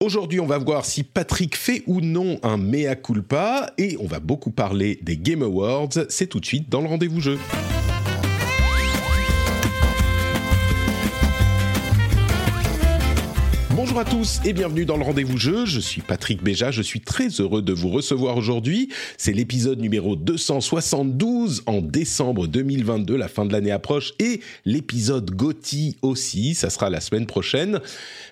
Aujourd'hui, on va voir si Patrick fait ou non un mea culpa et on va beaucoup parler des Game Awards. C'est tout de suite dans le rendez-vous jeu. Bonjour à tous et bienvenue dans le rendez-vous jeu. Je suis Patrick Béja, je suis très heureux de vous recevoir aujourd'hui. C'est l'épisode numéro 272 en décembre 2022, la fin de l'année approche et l'épisode Gotti aussi, ça sera la semaine prochaine.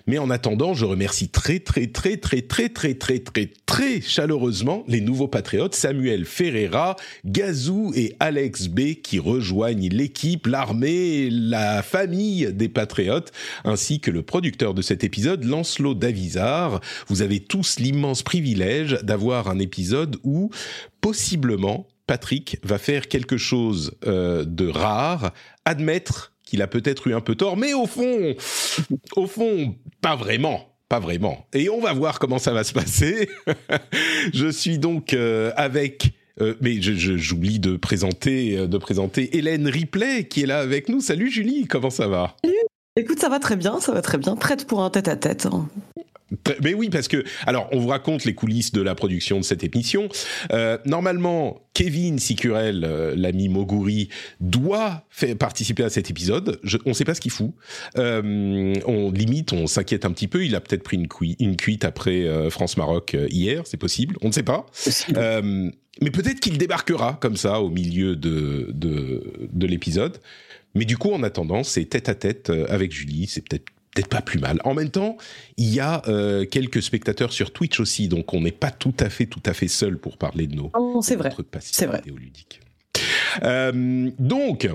Mais en attendant, je remercie très très très très très très très très très chaleureusement les nouveaux patriotes Samuel Ferreira, Gazou et Alex B qui rejoignent l'équipe, l'armée, la famille des patriotes ainsi que le producteur de cet épisode Lancelot Davizard. Vous avez tous l'immense privilège d'avoir un épisode où, possiblement, Patrick va faire quelque chose euh, de rare, admettre qu'il a peut-être eu un peu tort, mais au fond, au fond, pas vraiment. Pas vraiment. Et on va voir comment ça va se passer. je suis donc euh, avec euh, mais j'oublie de présenter, de présenter Hélène Ripley qui est là avec nous. Salut Julie, comment ça va? Écoute, ça va très bien, ça va très bien. Prête pour un tête-à-tête. hein. Mais oui, parce que alors on vous raconte les coulisses de la production de cette émission. Euh, normalement, Kevin Sicurel, euh, l'ami Moguri, doit faire participer à cet épisode. Je, on ne sait pas ce qu'il fout. Euh, on limite, on s'inquiète un petit peu. Il a peut-être pris une, cui- une cuite après euh, France-Maroc hier, c'est possible. On ne sait pas. Mais peut-être qu'il débarquera comme ça au milieu de de, de l'épisode. Mais du coup, en attendant, c'est tête à tête euh, avec Julie. C'est peut-être peut-être pas plus mal. En même temps, il y a euh, quelques spectateurs sur Twitch aussi, donc on n'est pas tout à fait, tout à fait seul pour parler de nos Oh, c'est vrai. C'est vrai. Euh, donc,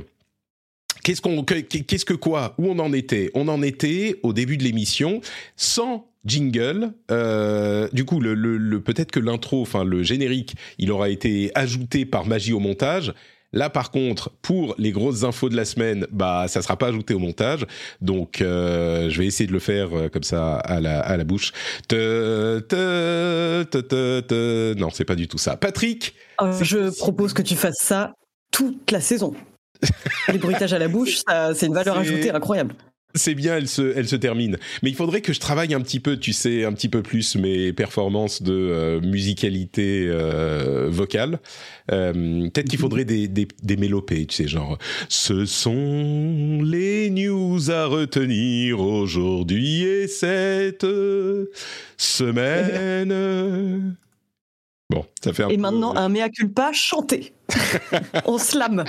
qu'est-ce qu'on, que- qu'est-ce que quoi? Où on en était? On en était au début de l'émission sans jingle. Euh, du coup, le, le- le- peut-être que l'intro, enfin le générique, il aura été ajouté par magie au montage. Là, par contre, pour les grosses infos de la semaine, bah, ça sera pas ajouté au montage. Donc, euh, je vais essayer de le faire euh, comme ça à la, à la bouche. Te, te, te, te, te. Non, c'est pas du tout ça. Patrick, Euh, je propose que tu fasses ça toute la saison. Les bruitages à la bouche, c'est une valeur ajoutée incroyable. C'est bien, elle se, elle se termine. Mais il faudrait que je travaille un petit peu, tu sais, un petit peu plus mes performances de euh, musicalité euh, vocale. Euh, Peut-être qu'il faudrait des, des, des mélopées, tu sais, genre « Ce sont les news à retenir aujourd'hui et cette semaine. » Bon, ça fait un Et peu- maintenant, un mea culpa chanté. On slam.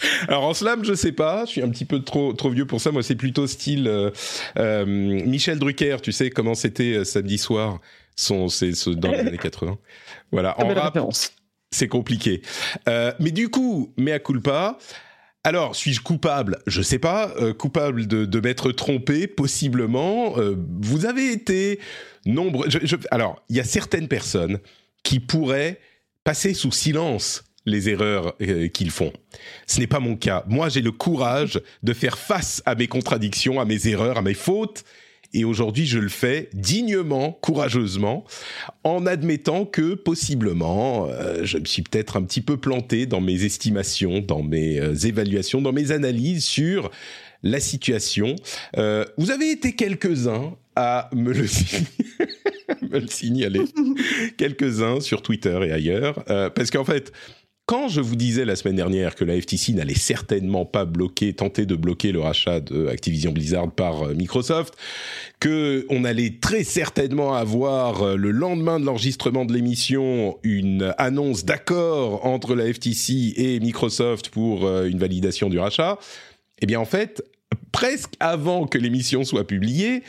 Alors en slam, je sais pas, je suis un petit peu trop trop vieux pour ça. Moi, c'est plutôt style euh, euh, Michel Drucker. Tu sais comment c'était euh, samedi soir? Son, c'est ce- dans les années 80. Voilà, en rap, c'est compliqué. Mais du coup, mea culpa. Alors, suis-je coupable? Je sais pas. Coupable de, de m'être trompé, possiblement. Vous avez été nombreux. je- je- alors, il y a certaines personnes qui pourraient passer sous silence les erreurs euh, qu'ils font. Ce n'est pas mon cas. Moi, j'ai le courage de faire face à mes contradictions, à mes erreurs, à mes fautes. Et aujourd'hui, je le fais dignement, courageusement, en admettant que possiblement, euh, je me suis peut-être un petit peu planté dans mes estimations, dans mes euh, évaluations, dans mes analyses sur la situation. Euh, vous avez été quelques-uns à me le, me le signaler, quelques-uns sur Twitter et ailleurs, parce qu'en fait, quand je vous disais la semaine dernière que la FTC n'allait certainement pas bloquer, tenter de bloquer le rachat de Activision Blizzard par euh, Microsoft, que on allait très certainement avoir euh, le lendemain de l'enregistrement de l'émission une annonce d'accord entre la FTC et Microsoft pour euh, une validation du rachat, eh bien en fait, presque avant que l'émission soit publiée,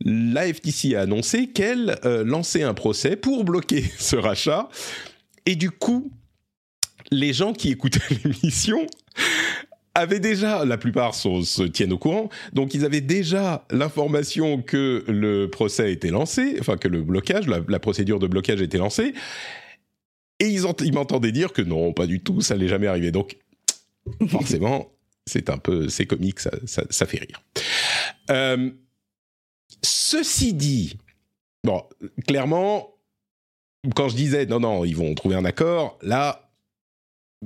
la FTC a annoncé qu'elle lançait un procès pour bloquer ce rachat. Et du coup, les gens qui écoutaient l'émission avaient déjà, la plupart se tiennent au courant, donc ils avaient déjà l'information que le procès été lancé, enfin que le blocage, la, procédure de blocage été lancée, et ils, ils m'entendaient dire que non, pas du tout, ça n'est jamais arrivé. Donc forcément, c'est un peu, c'est comique, ça, ça, fait rire. Euh, ceci dit, bon, clairement, quand je disais non, non, ils vont trouver un accord, là,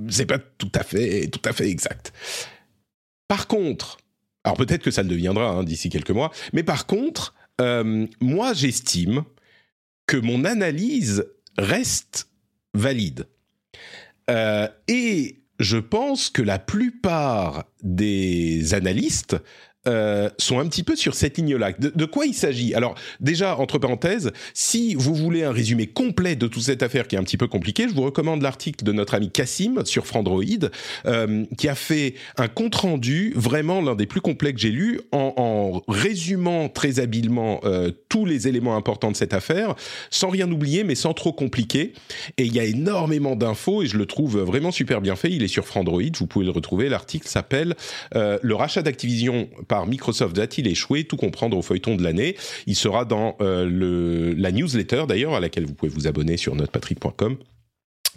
c'est pas tout à fait, exact. Par contre, alors peut-être que ça le deviendra hein, d'ici quelques mois, mais par contre, euh, moi j'estime que mon analyse reste valide. Euh, et je pense que la plupart des analystes euh, sont un petit peu sur cette ligne-là. De, quoi il s'agit? Alors déjà, entre parenthèses, si vous voulez un résumé complet de toute cette affaire qui est un petit peu compliquée, je vous recommande l'article de notre ami Cassim sur Frandroid, euh, qui a fait un compte-rendu, vraiment l'un des plus complets que j'ai lu, en, en, résumant très habilement euh, tous les éléments importants de cette affaire, sans rien oublier, mais sans trop compliquer. Et il y a énormément d'infos, et je le trouve vraiment super bien fait. Il est sur Frandroid, vous pouvez le retrouver. L'article s'appelle Le rachat d'Activision par Microsoft va-t-il échouer Tout comprendre au feuilleton de l'année. Il sera dans euh, la newsletter d'ailleurs, à laquelle vous pouvez vous abonner sur notrepatrick.com.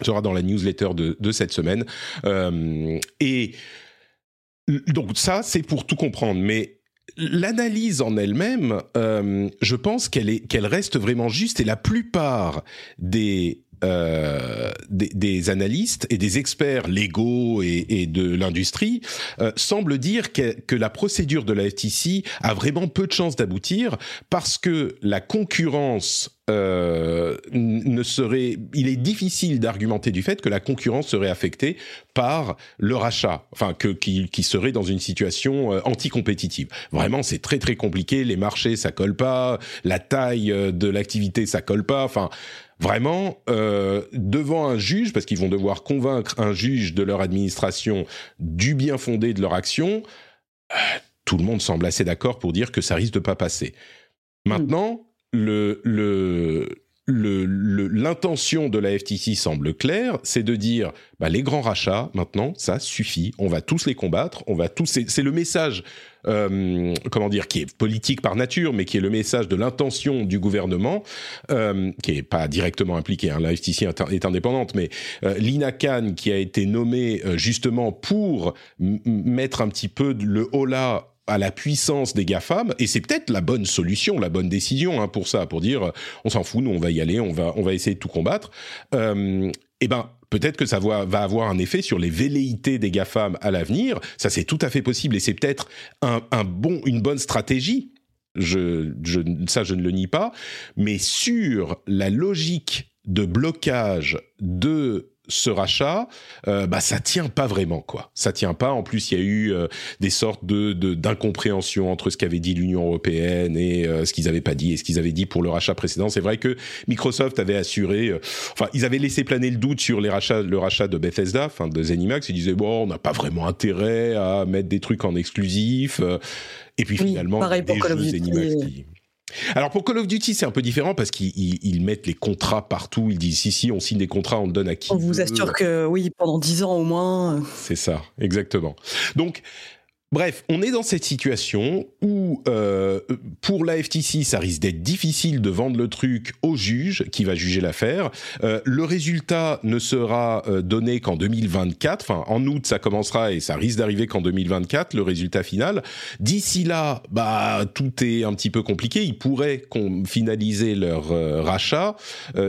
Il sera dans la newsletter de, cette semaine. Euh, et donc ça, c'est pour tout comprendre. Mais l'analyse en elle-même, euh, je pense qu'elle qu'elle reste vraiment juste et la plupart des euh, des, analystes et des experts légaux et, de l'industrie euh, semblent dire que, que, la procédure de la FTC a vraiment peu de chances d'aboutir parce que la concurrence euh, ne serait, il est difficile d'argumenter du fait que la concurrence serait affectée par le rachat, enfin que qui, serait dans une situation euh, anticompétitive. Vraiment, c'est très très compliqué. Les marchés, ça colle pas. La taille euh, de l'activité, ça colle pas. Enfin, vraiment devant un juge, parce qu'ils vont devoir convaincre un juge de leur administration du bien fondé de leur action. Tout le monde semble assez d'accord pour dire que ça risque de pas passer. Maintenant, l'intention de la FTC semble claire, c'est de dire bah, les grands rachats, maintenant, ça suffit, on va tous les combattre, on va tous. C'est le message, euh, comment dire, qui est politique par nature, mais qui est le message de l'intention du gouvernement, euh, qui est pas directement impliqué. Hein, la FTC est indépendante, mais euh, Lina Khan, qui a été nommée euh, justement pour mettre un petit peu le holà à la puissance des GAFAM, et c'est peut-être la bonne solution, la bonne décision hein, pour ça, pour dire on s'en fout, nous on va y aller, on va, on va essayer de tout combattre. Euh, eh ben, peut-être que ça va, va, avoir un effet sur les velléités des GAFAM à l'avenir. Ça, c'est tout à fait possible, et c'est peut-être un, bon, une bonne stratégie. Je, ça, je ne le nie pas. Mais sur la logique de blocage de ce rachat, euh, bah ça tient pas vraiment quoi. Ça tient pas. En plus, il y a eu euh, des sortes de d'incompréhension entre ce qu'avait dit l'Union européenne et euh, ce qu'ils avaient pas dit et ce qu'ils avaient dit pour le rachat précédent. C'est vrai que Microsoft avait assuré, euh, enfin, ils avaient laissé planer le doute sur les rachats, le rachat de Bethesda, enfin de Zenimax. Ils disaient bon, on n'a pas vraiment intérêt à mettre des trucs en exclusif. Et puis finalement, pareil des pour jeux Zenimax qui alors pour Call of Duty, c'est un peu différent parce qu'ils mettent les contrats partout. Ils disent si si, on signe des contrats, on le donne à qui On vous assure que oui, pendant 10 ans au moins. C'est ça, exactement. Donc Bref, on est dans cette situation où, euh, pour la FTC, ça risque d'être difficile de vendre le truc au juge qui va juger l'affaire. Euh, le résultat ne sera euh, donné qu'en 2024. Enfin, en août, ça commencera et ça risque d'arriver qu'en 2024, le résultat final. D'ici là, bah, tout est un petit peu compliqué. Ils pourraient finaliser leur rachat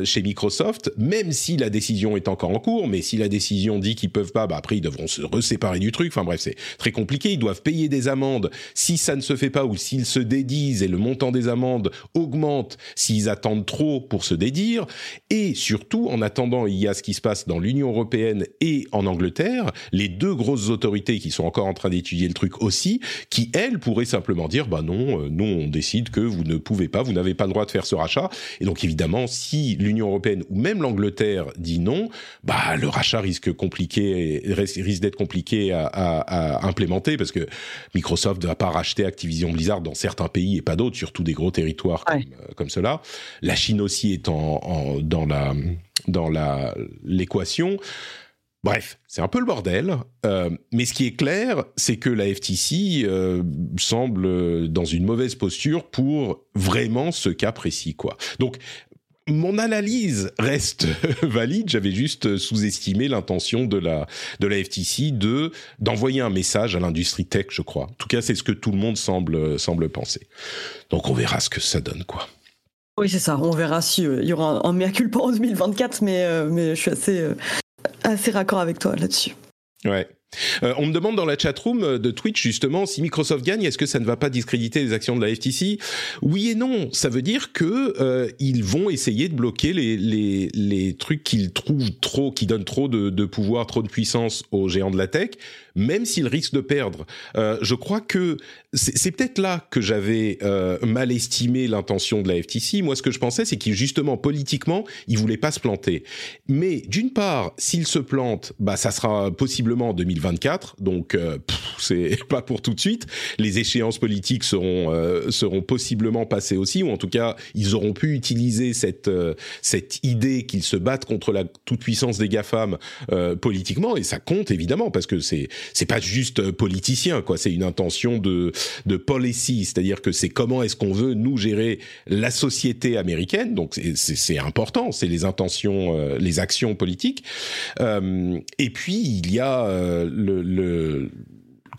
chez Microsoft, même si la décision est encore en cours. Mais si la décision dit qu'ils peuvent pas, bah, après, ils devront se reséparer du truc. Enfin bref, c'est très compliqué. Ils doivent payer des amendes si ça ne se fait pas ou s'ils se dédisent et le montant des amendes augmente s'ils attendent trop pour se dédire. Et surtout, en attendant, il y a ce qui se passe dans l'Union européenne et en Angleterre, les deux grosses autorités qui sont encore en train d'étudier le truc aussi, qui elles pourraient simplement dire bah non, euh, nous on décide que vous ne pouvez pas, vous n'avez pas le droit de faire ce rachat. Et donc évidemment, si l'Union européenne ou même l'Angleterre dit non, bah le rachat risque compliqué, risque d'être compliqué à, implémenter parce que Microsoft ne va pas racheter Activision Blizzard dans certains pays et pas d'autres, surtout des gros territoires comme, euh, comme cela. La Chine aussi est en, dans la dans la l'équation. Bref, c'est un peu le bordel. Euh, mais ce qui est clair, c'est que la FTC euh, semble dans une mauvaise posture pour vraiment ce cas précis, quoi. Donc, mon analyse reste valide. J'avais juste sous-estimé l'intention de la de la FTC de d'envoyer un message à l'industrie tech, je crois. En tout cas, c'est ce que tout le monde semble semble penser. Donc, on verra ce que ça donne, quoi. Oui, c'est ça. On verra si euh, il y aura un, un mea culpa en 2024, mais euh, mais je suis assez euh, assez raccord avec toi là-dessus. Ouais. Euh, on me demande dans la chatroom de Twitch justement si Microsoft gagne, est-ce que ça ne va pas discréditer les actions de la FTC Oui et non. Ça veut dire que euh, ils vont essayer de bloquer les les, les trucs qu'ils trouvent trop, qui donnent trop de, de pouvoir, trop de puissance aux géants de la tech, même s'ils risquent de perdre. Euh, je crois que c'est peut-être là que j'avais euh, mal estimé l'intention de la FTC. Moi, ce que je pensais, c'est qu'ils justement politiquement, ils voulaient pas se planter. Mais d'une part, s'ils se plantent, bah ça sera possiblement en 2024, donc euh, c'est pas pour tout de suite. Les échéances politiques seront euh, seront possiblement passées aussi, ou en tout cas, ils auront pu utiliser cette euh, cette idée qu'ils se battent contre la toute puissance des gafam euh, politiquement, et ça compte évidemment parce que c'est c'est pas juste euh, politicien, quoi. C'est une intention de de policy, c'est-à-dire que c'est comment est-ce qu'on veut nous gérer la société américaine. Donc c'est- important, c'est les intentions, les actions politiques. Et puis il y a le, le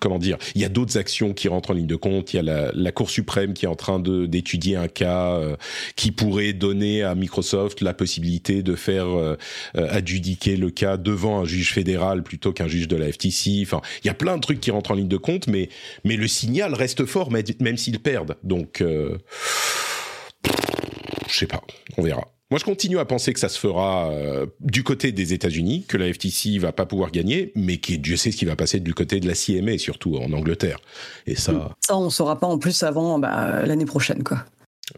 comment dire, il y a d'autres actions qui rentrent en ligne de compte. Il y a la, Cour suprême qui est en train d'étudier un cas euh, qui pourrait donner à Microsoft la possibilité de faire euh, euh, adjudiquer le cas devant un juge fédéral plutôt qu'un juge de la FTC. Enfin, il y a plein de trucs qui rentrent en ligne de compte, mais mais le signal reste fort, même même s'ils perdent. Donc, euh, je sais pas, on verra. Moi, je continue à penser que ça se fera euh, du côté des États-Unis, que la FTC va pas pouvoir gagner, mais qui Dieu sait ce qui va passer du côté de la CMA, surtout en Angleterre. Et ça, Ça, on saura pas en plus avant bah, l'année prochaine, quoi.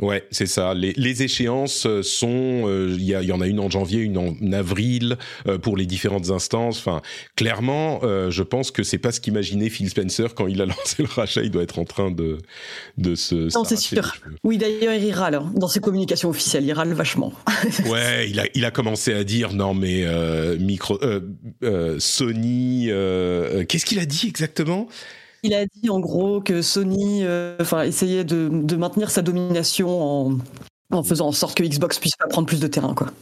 Ouais, c'est ça. Les, les échéances euh, sont, euh, il y, y en a une en janvier, une en avril euh, pour les différentes instances. Enfin, clairement, euh, je pense que c'est pas ce qu'imaginait Phil Spencer quand il a lancé le rachat. Il doit être en train de de se. Non, c'est sûr. Oui, d'ailleurs, il râle hein. dans ses communications officielles. Il râle vachement. Ouais, il a il a commencé à dire non mais euh, micro euh, euh, Sony. Qu'est-ce qu'il a dit exactement? Il a dit en gros que Sony euh, essayait de, maintenir sa domination en, en faisant en sorte que Xbox puisse prendre plus de terrain. Quoi.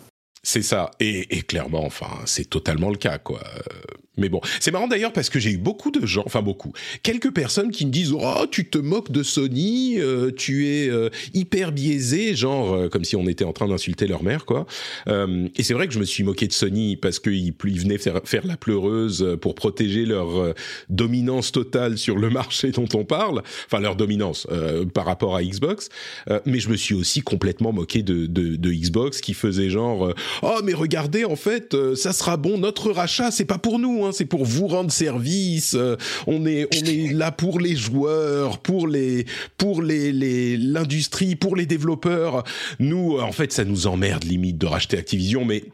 C'est ça. Et, et clairement, enfin, c'est totalement le cas, quoi. Mais bon, c'est marrant d'ailleurs parce que j'ai eu beaucoup de gens, enfin beaucoup, quelques personnes qui me disent oh tu te moques de Sony, euh, tu es euh, hyper biaisé, genre euh, comme si on était en train d'insulter leur mère quoi. Euh, et c'est vrai que je me suis moqué de Sony parce qu'ils ils venaient faire, la pleureuse pour protéger leur euh, dominance totale sur le marché dont on parle, enfin leur dominance par rapport à Xbox. Mais je me suis aussi complètement moqué de, de, de Xbox qui faisait genre oh mais regardez en fait euh, ça sera bon notre rachat c'est pas pour nous hein, c'est pour vous rendre service. Euh, on est on est là pour les joueurs pour les pour les l'industrie pour les développeurs. Nous euh, en fait ça nous emmerde limite de racheter Activision mais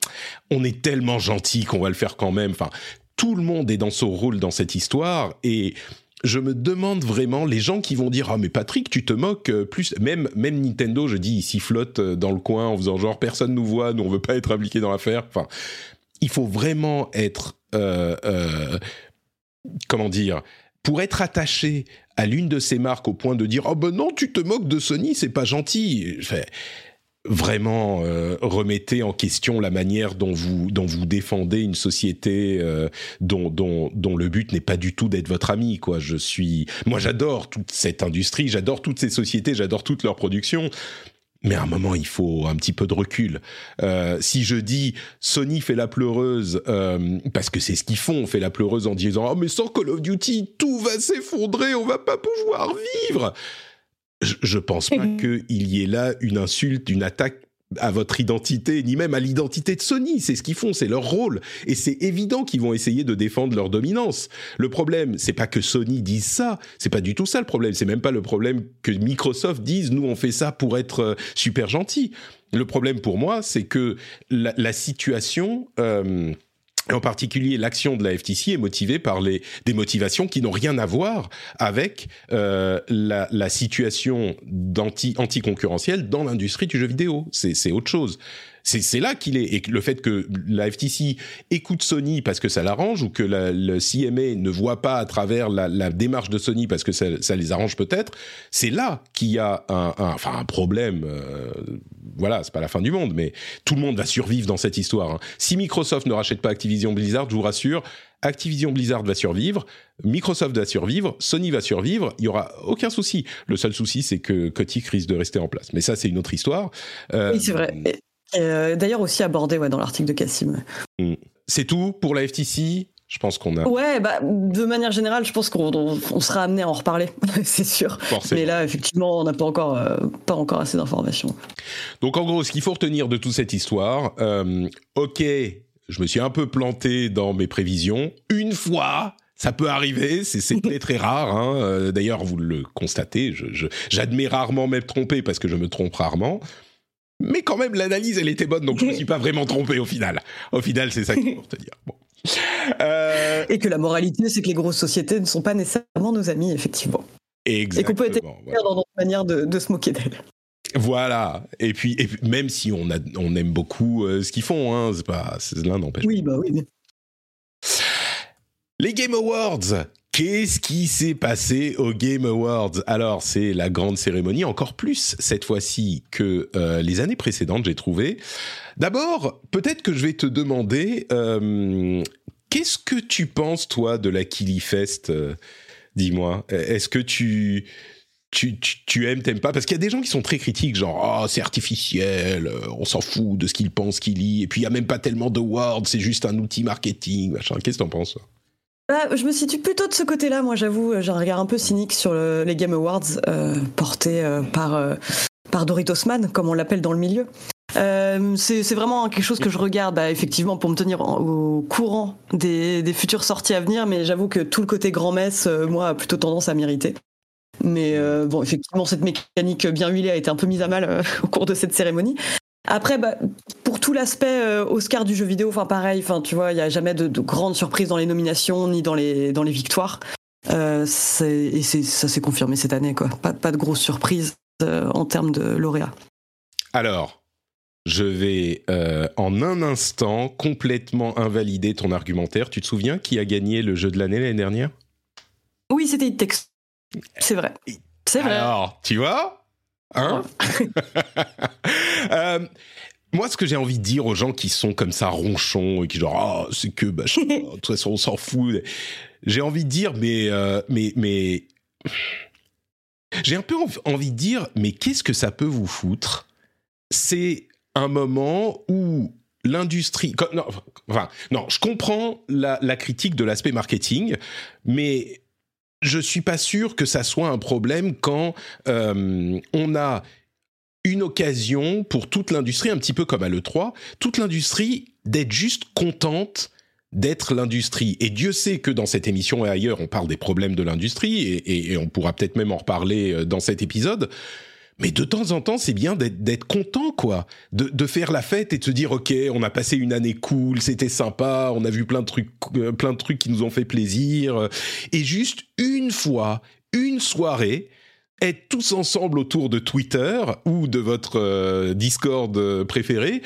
on est tellement gentil qu'on va le faire quand même. Enfin tout le monde est dans son rôle dans cette histoire et je me demande vraiment les gens qui vont dire ah mais Patrick tu te moques euh, plus même même Nintendo je dis il sifflote euh, dans le coin en faisant genre personne nous voit nous on veut pas être impliqué dans l'affaire. Enfin il faut vraiment être euh, euh, comment dire pour être attaché à l'une de ces marques au point de dire oh ben non tu te moques de Sony c'est pas gentil. Enfin, vraiment euh, remettez en question la manière dont vous dont vous défendez une société euh, dont dont dont le but n'est pas du tout d'être votre ami quoi je suis moi j'adore toute cette industrie j'adore toutes ces sociétés j'adore toute leur production mais à un moment, il faut un petit peu de recul. Euh, si je dis Sony fait la pleureuse, euh, parce que c'est ce qu'ils font, on fait la pleureuse en disant oh mais sans Call of Duty tout va s'effondrer, on va pas pouvoir vivre. Je, pense pas qu'il y ait là une insulte, une attaque à votre identité, ni même à l'identité de Sony. C'est ce qu'ils font, c'est leur rôle. Et c'est évident qu'ils vont essayer de défendre leur dominance. Le problème, c'est pas que Sony dise ça. C'est pas du tout ça le problème. C'est même pas le problème que Microsoft dise, nous on fait ça pour être euh, super gentil. Le problème pour moi, c'est que la, la situation, euh, en particulier l'action de la FTC, est motivée par les, des motivations qui n'ont rien à voir avec euh, la, la situation d'anti, anti-concurrentielle dans l'industrie du jeu vidéo. C'est autre chose. C'est là qu'il est. Et le fait que la FTC écoute Sony parce que ça l'arrange, ou que le CMA ne voit pas à travers la, démarche de Sony parce que ça, les arrange peut-être, c'est là qu'il y a un, enfin, un problème. Euh, voilà, c'est pas la fin du monde, mais tout le monde va survivre dans cette histoire. Hein. Si Microsoft ne rachète pas Activision Blizzard, je vous rassure, Activision Blizzard va survivre, Microsoft va survivre, Sony va survivre, il y aura aucun souci. Le seul souci, c'est que Kotick risque de rester en place. Mais ça, c'est une autre histoire. Euh, oui, c'est vrai. Euh, d'ailleurs aussi abordé ouais, dans l'article de Cassim. Hmm. C'est tout pour la FTC je pense qu'on a. Ouais, bah, de manière générale, je pense qu'on sera amené à en reparler, c'est sûr. Mais là, effectivement, on n'a pas encore, euh, pas encore assez d'informations. Donc, en gros, ce qu'il faut retenir de toute cette histoire, euh, ok, je me suis un peu planté dans mes prévisions. Une fois, ça peut arriver, c'est très très rare. Hein. D'ailleurs, vous le constatez, j'admets rarement m'être trompé parce que je me trompe rarement mais quand même l'analyse elle était bonne donc je me suis pas vraiment trompé au final. Au final c'est ça qu'il faut te dire. Euh, Et que la moralité c'est que les grosses sociétés ne sont pas nécessairement nos amis effectivement. Exactement. Et qu'on peut être dans notre manière de, se moquer d'elles. Voilà. Et puis, et même si on, a, on aime beaucoup euh, ce qu'ils font, hein, c'est pas l'un n'empêche. Oui, bah oui. Les Game Awards Qu'est-ce qui s'est passé au Game Awards? Alors, c'est la grande cérémonie, encore plus cette fois-ci que euh, les années précédentes, j'ai trouvé. D'abord, peut-être que je vais te demander, euh, qu'est-ce que tu penses, toi, de la Killy Fest euh, Dis-moi, est-ce que tu, tu, tu, aimes, t'aimes pas? Parce qu'il y a des gens qui sont très critiques, genre, oh, c'est artificiel, on s'en fout de ce qu'ils pensent, Killy, et puis il y a même pas tellement de awards, c'est juste un outil marketing, machin. Qu'est-ce que t'en penses bah, je me situe plutôt de ce côté-là, moi j'avoue, j'ai un regard un peu cynique sur les Game Awards euh, portés euh, par, euh, par Doritos Man, comme on l'appelle dans le milieu. c'est vraiment quelque chose que je regarde bah, effectivement pour me tenir au courant des, des, futures sorties à venir, mais j'avoue que tout le côté grand-messe, moi, a plutôt tendance à m'irriter. Mais bon, effectivement, cette mécanique bien huilée a été un peu mise à mal au cours de cette cérémonie. Après, bah, pour tout l'aspect euh, Oscar du jeu vidéo, enfin pareil, enfin tu vois, il n'y a jamais de, de grandes surprises dans les nominations ni dans les dans les victoires. Euh, et ça s'est confirmé cette année, quoi. Pas, pas de grosses surprises euh, en termes de lauréats. Alors, je vais en un instant complètement invalider ton argumentaire. Tu te souviens qui a gagné le jeu de l'année l'année dernière? Oui, c'était It C'est vrai. C'est vrai. Alors, tu vois? Hein euh, moi, ce que j'ai envie de dire aux gens qui sont comme ça ronchons et qui genre oh, c'est que bah, de toute façon on s'en fout, j'ai envie de dire mais euh, mais mais j'ai un peu envie de dire mais qu'est-ce que ça peut vous foutre? C'est un moment où l'industrie. Non, enfin, non, je comprends la, la critique de l'aspect marketing, mais je suis pas sûr que ça soit un problème quand euh, on a une occasion pour toute l'industrie, un petit peu comme à l'E3, toute l'industrie d'être juste contente d'être l'industrie. Et Dieu sait que dans cette émission et ailleurs, on parle des problèmes de l'industrie, et, on pourra peut-être même en reparler euh, dans cet épisode. Mais de temps en temps, c'est bien d'être content, quoi. De, faire la fête et de se dire, OK, on a passé une année cool, c'était sympa, on a vu plein de trucs, euh, plein de trucs qui nous ont fait plaisir. Et juste une fois, une soirée, être tous ensemble autour de Twitter ou de votre euh, Discord euh, préféré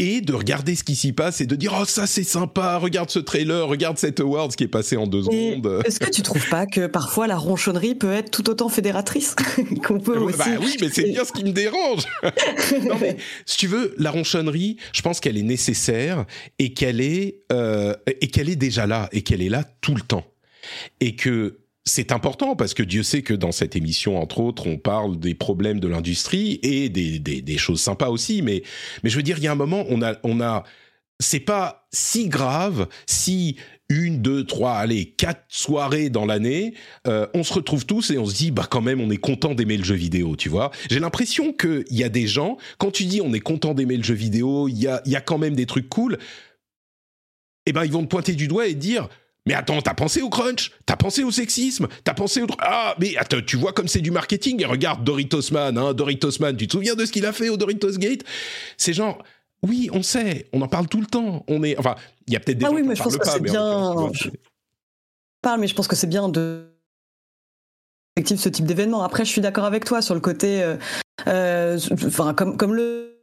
et de regarder ce qui s'y passe et de dire oh ça c'est sympa, regarde ce trailer, regarde cet award qui est passé en deux secondes. Est-ce que tu trouves pas que parfois la ronchonnerie peut être tout autant fédératrice qu'on peut aussi Bah oui, mais c'est bien ce qui me dérange. non mais si tu veux, la ronchonnerie, je pense qu'elle est nécessaire et qu'elle est euh, et qu'elle est déjà là et qu'elle est là tout le temps et que c'est important parce que Dieu sait que dans cette émission, entre autres, on parle des problèmes de l'industrie et des, choses sympas aussi. Mais, mais je veux dire, il y a un moment, on a, on a, c'est pas si grave si une, deux, trois, allez, quatre soirées dans l'année, euh, on se retrouve tous et on se dit, bah quand même, on est content d'aimer le jeu vidéo, tu vois. J'ai l'impression qu'il y a des gens, quand tu dis on est content d'aimer le jeu vidéo, il y a, y a quand même des trucs cool, eh ben ils vont te pointer du doigt et dire, mais attends, t'as pensé au crunch? T'as pensé au sexisme? T'as pensé au... Ah, mais attends, tu vois comme c'est du marketing. Et regarde Doritos Man, hein, Doritos Man, tu te souviens de ce qu'il a fait au Doritos Gate? C'est genre... Oui, on sait, on en parle tout le temps. On est, enfin, il y a peut-être des ah gens oui, mais je pense que c'est bien. je parle, mais je pense que c'est bien de ce type d'événement. Après, je suis d'accord avec toi sur le côté, euh, euh, enfin, comme comme le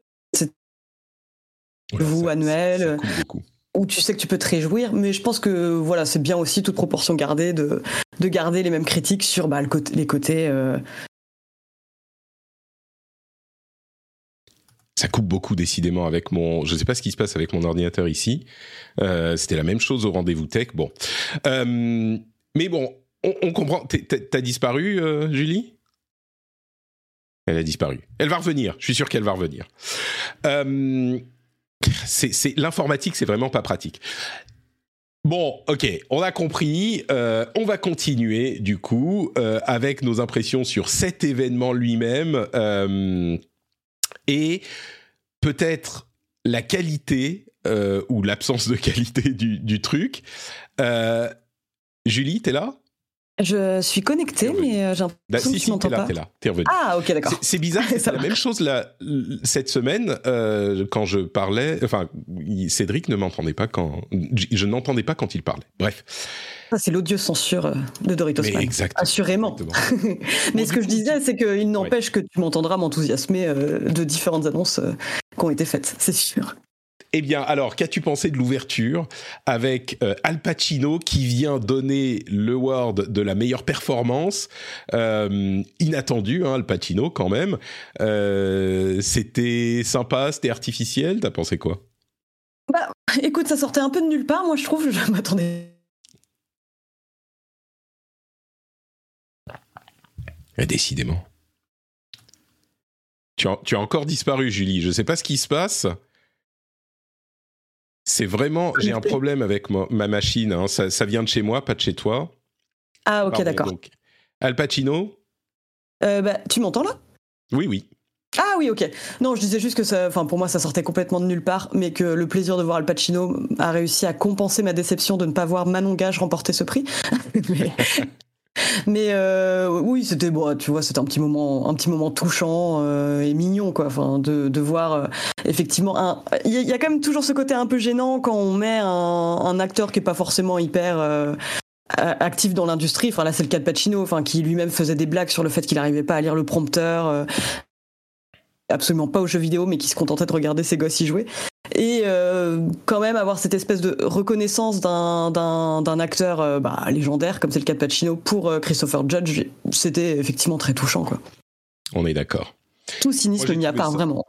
vous annuel. ça beaucoup. Où tu sais que tu peux te réjouir, mais je pense que voilà, c'est bien aussi toute proportion gardée de, de garder les mêmes critiques sur bah, les côtés. euh, Ça coupe beaucoup décidément avec mon. Je sais pas ce qui se passe avec mon ordinateur ici. Euh, C'était la même chose au rendez-vous tech. Bon, Euh, mais bon, on, on comprend. T'as disparu, Julie? Elle a disparu. Elle va revenir. Je suis sûr qu'elle va revenir. Euh, c'est l'informatique, c'est vraiment pas pratique. Bon, ok, on a compris. Euh, on va continuer du coup euh, avec nos impressions sur cet événement lui-même. Euh, et peut-être la qualité ou l'absence de qualité du, du truc. Julie, t'es là? Je suis connectée, Bienvenue. mais euh, j'ai Bah, l'impression Si, que tu m'entends pas. t'es là, t'es revenu. Ah, ok, d'accord. C'est- bizarre, c'est la même chose là, cette semaine euh, quand je parlais. Enfin, Cédric ne m'entendait pas quand je, n'entendais pas quand il parlait. Bref, Ça, c'est l'odieux censure euh, de Doritos mais Man. exactement. Assurément. exactement. mais Bon, ce que je disais, c'est qu'il n'empêche que tu m'entendras m'enthousiasmer euh, de différentes annonces euh, qui ont été faites, c'est sûr. Eh bien, alors, qu'as-tu pensé de l'ouverture avec euh, Al Pacino qui vient donner le award de la meilleure performance euh, Inattendu, hein, Al Pacino quand même. Euh, c'était sympa, c'était artificiel. T'as pensé quoi? Bah, écoute, ça sortait un peu de nulle part, moi je trouve, je m'attendais. Eh, Décidément. Tu as, tu as encore disparu, Julie. Je ne sais pas ce qui se passe. C'est vraiment... J'ai un problème avec ma, ma machine. hein. Ça, ça vient de chez moi, pas de chez toi. Ah, ok, d'accord. Al Pacino? Euh, bah, tu m'entends là? Oui, oui. Ah oui, ok. Non, je disais juste que ça, enfin pour moi, ça sortait complètement de nulle part, mais que le plaisir de voir Al Pacino a réussi à compenser ma déception de ne pas voir Manon Gage remporter ce prix. mais mais, euh, oui, c'était bon, tu vois, c'était un petit moment, un petit moment touchant euh, et mignon, quoi. Enfin, de, voir euh, effectivement. Il y, a- quand même toujours ce côté un peu gênant quand on met un, acteur qui est pas forcément hyper. actif dans l'industrie, enfin là c'est le cas de Pacino, enfin qui lui-même faisait des blagues sur le fait qu'il n'arrivait pas à lire le prompteur, absolument pas aux jeux vidéo, mais qui se contentait de regarder ses gosses y jouer. Et euh, quand même avoir cette espèce de reconnaissance d'un, acteur euh, bah, légendaire, comme c'est le cas de Pacino, pour euh, Christopher Judge, c'était effectivement très touchant. Quoi. On est d'accord. Tout cynisme trouvé part, ça- vraiment.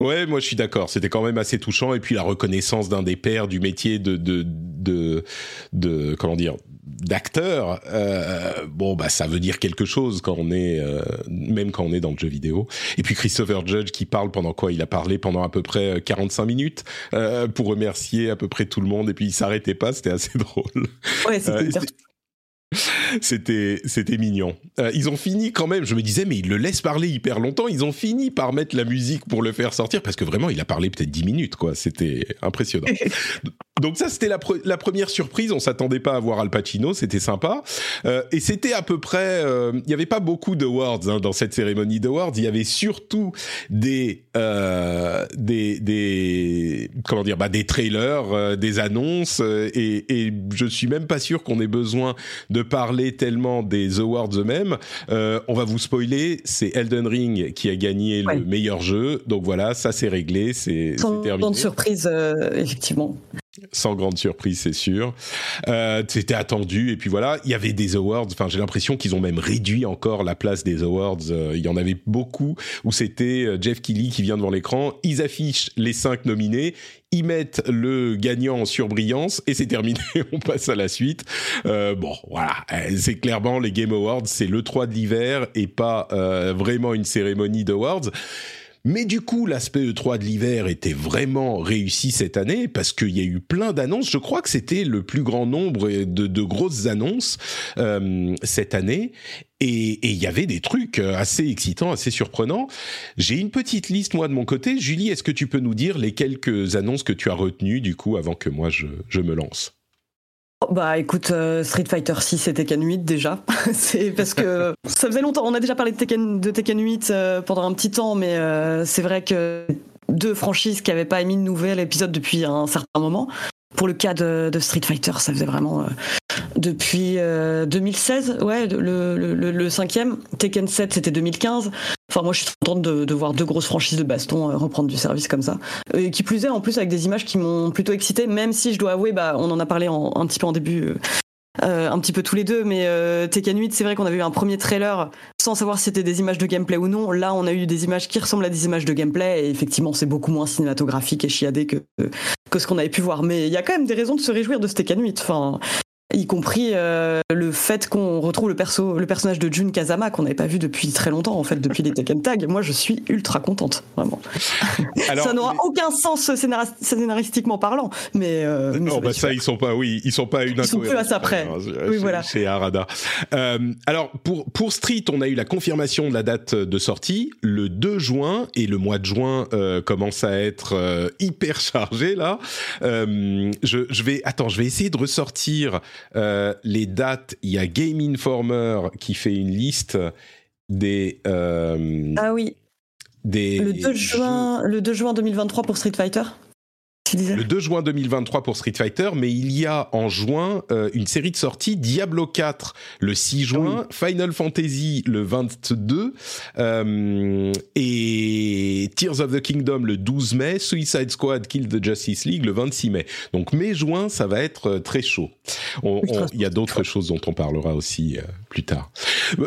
Ouais, moi je suis d'accord. C'était quand même assez touchant. Et puis la reconnaissance d'un des pères du métier de de de, de comment dire d'acteur. euh, bon bah ça veut dire quelque chose quand on est euh, même quand on est dans le jeu vidéo. Et puis Christopher Judge qui parle pendant quoi? Il a parlé pendant à peu près euh, 45 minutes euh, pour remercier à peu près tout le monde. Et puis il s'arrêtait pas. C'était assez drôle. Ouais, c'était c'était- C'était c'était mignon. Euh, ils ont fini quand même. Je me disais mais ils le laissent parler hyper longtemps. Ils ont fini par mettre la musique pour le faire sortir parce que vraiment il a parlé peut-être 10 minutes quoi. C'était impressionnant. Donc ça c'était la, pre- la première surprise. On s'attendait pas à voir Al Pacino. C'était sympa. Euh, et c'était à peu près. euh, Il y avait pas beaucoup d'awards hein, dans cette cérémonie d'awards. Il y avait surtout des euh, des des comment dire bah des trailers, euh, des annonces euh, et, et je suis même pas sûr qu'on ait besoin de parler tellement des awards eux-mêmes. Euh, on va vous spoiler, c'est Elden Ring qui a gagné Ouais. le meilleur jeu. Donc voilà, ça c'est réglé, c'est terminé. grande surprise, euh, effectivement. Sans grande surprise, c'est sûr. Euh, C'était attendu. Et puis voilà, il y avait des awards. Enfin, j'ai l'impression qu'ils ont même réduit encore la place des awards. Euh, il y en avait beaucoup où c'était euh, Jeff Keighley qui vient devant l'écran. Ils affichent les cinq nominés. Ils mettent le gagnant en surbrillance et c'est terminé. On passe à la suite. Euh, bon, voilà. Euh, C'est clairement les Game Awards. C'est le 3 de l'hiver et pas vraiment une cérémonie d'awards. Mais du coup, l'aspect E3 de l'hiver était vraiment réussi cette année parce qu'il y a eu plein d'annonces. Je crois que c'était le plus grand nombre de, grosses annonces euh, cette année. Et il y avait des trucs assez excitants, assez surprenants. J'ai une petite liste, moi, de mon côté. Julie, est-ce que tu peux nous dire les quelques annonces que tu as retenues, du coup, avant que moi, je, me lance? Bah écoute, euh, Street Fighter 6 et Tekken 8 déjà. c'est parce que ça faisait longtemps. On a déjà parlé de Tekken, de Tekken 8 euh, pendant un petit temps, mais euh, c'est vrai que deux franchises qui n'avaient pas émis de nouvel épisode depuis un certain moment. Pour le cas de Street Fighter, ça faisait vraiment, euh, depuis 2016. Ouais, le, cinquième. Tekken 7, c'était 2015. Enfin, moi, je suis contente de, voir deux grosses franchises de baston reprendre du service comme ça. Et qui plus est, en plus, avec des images qui m'ont plutôt excité, même si je dois avouer, bah, on en a parlé un petit peu en début euh, un petit peu tous les deux, mais euh, Tekken 8, c'est vrai qu'on avait eu un premier trailer sans savoir si c'était des images de gameplay ou non. Là, on a eu des images qui ressemblent à des images de gameplay, et effectivement, c'est beaucoup moins cinématographique et chiadé que, que ce qu'on avait pu voir. Mais il y a quand même des raisons de se réjouir de ce Tekken 8. Enfin, y compris euh, le fait qu'on retrouve le perso, le personnage de Jun Kazama qu'on n'avait pas vu depuis très longtemps en fait depuis les Tekken Tag. Moi, je suis ultra contente, vraiment. ça n'aura aucun sens scénaristiquement parlant, mais euh, non, bah ça ils sont pas, oui, ils sont pas une. Ils sont plus à ça près. Oui, voilà. C'est Arada. Euh, alors pour pour Street, on a eu la confirmation de la date de sortie le 2 juin et le mois de juin euh, commence à être euh, hyper chargé là. je, je vais attends, je vais essayer de ressortir euh, les dates, il y a Game Informer qui fait une liste des. Euh, ah oui. Des le 2 juin, le 2 juin 2023 pour Street Fighter. Le 2 juin 2023 pour Street Fighter, mais il y a en juin euh, une série de sorties Diablo 4 le 6 juin, Final Fantasy le 22 euh, et Tears of the Kingdom le 12 mai, Suicide Squad Kill the Justice League le 26 mai. Donc mai-juin, ça va être euh, très chaud. Il y a d'autres choses dont on parlera aussi plus tard.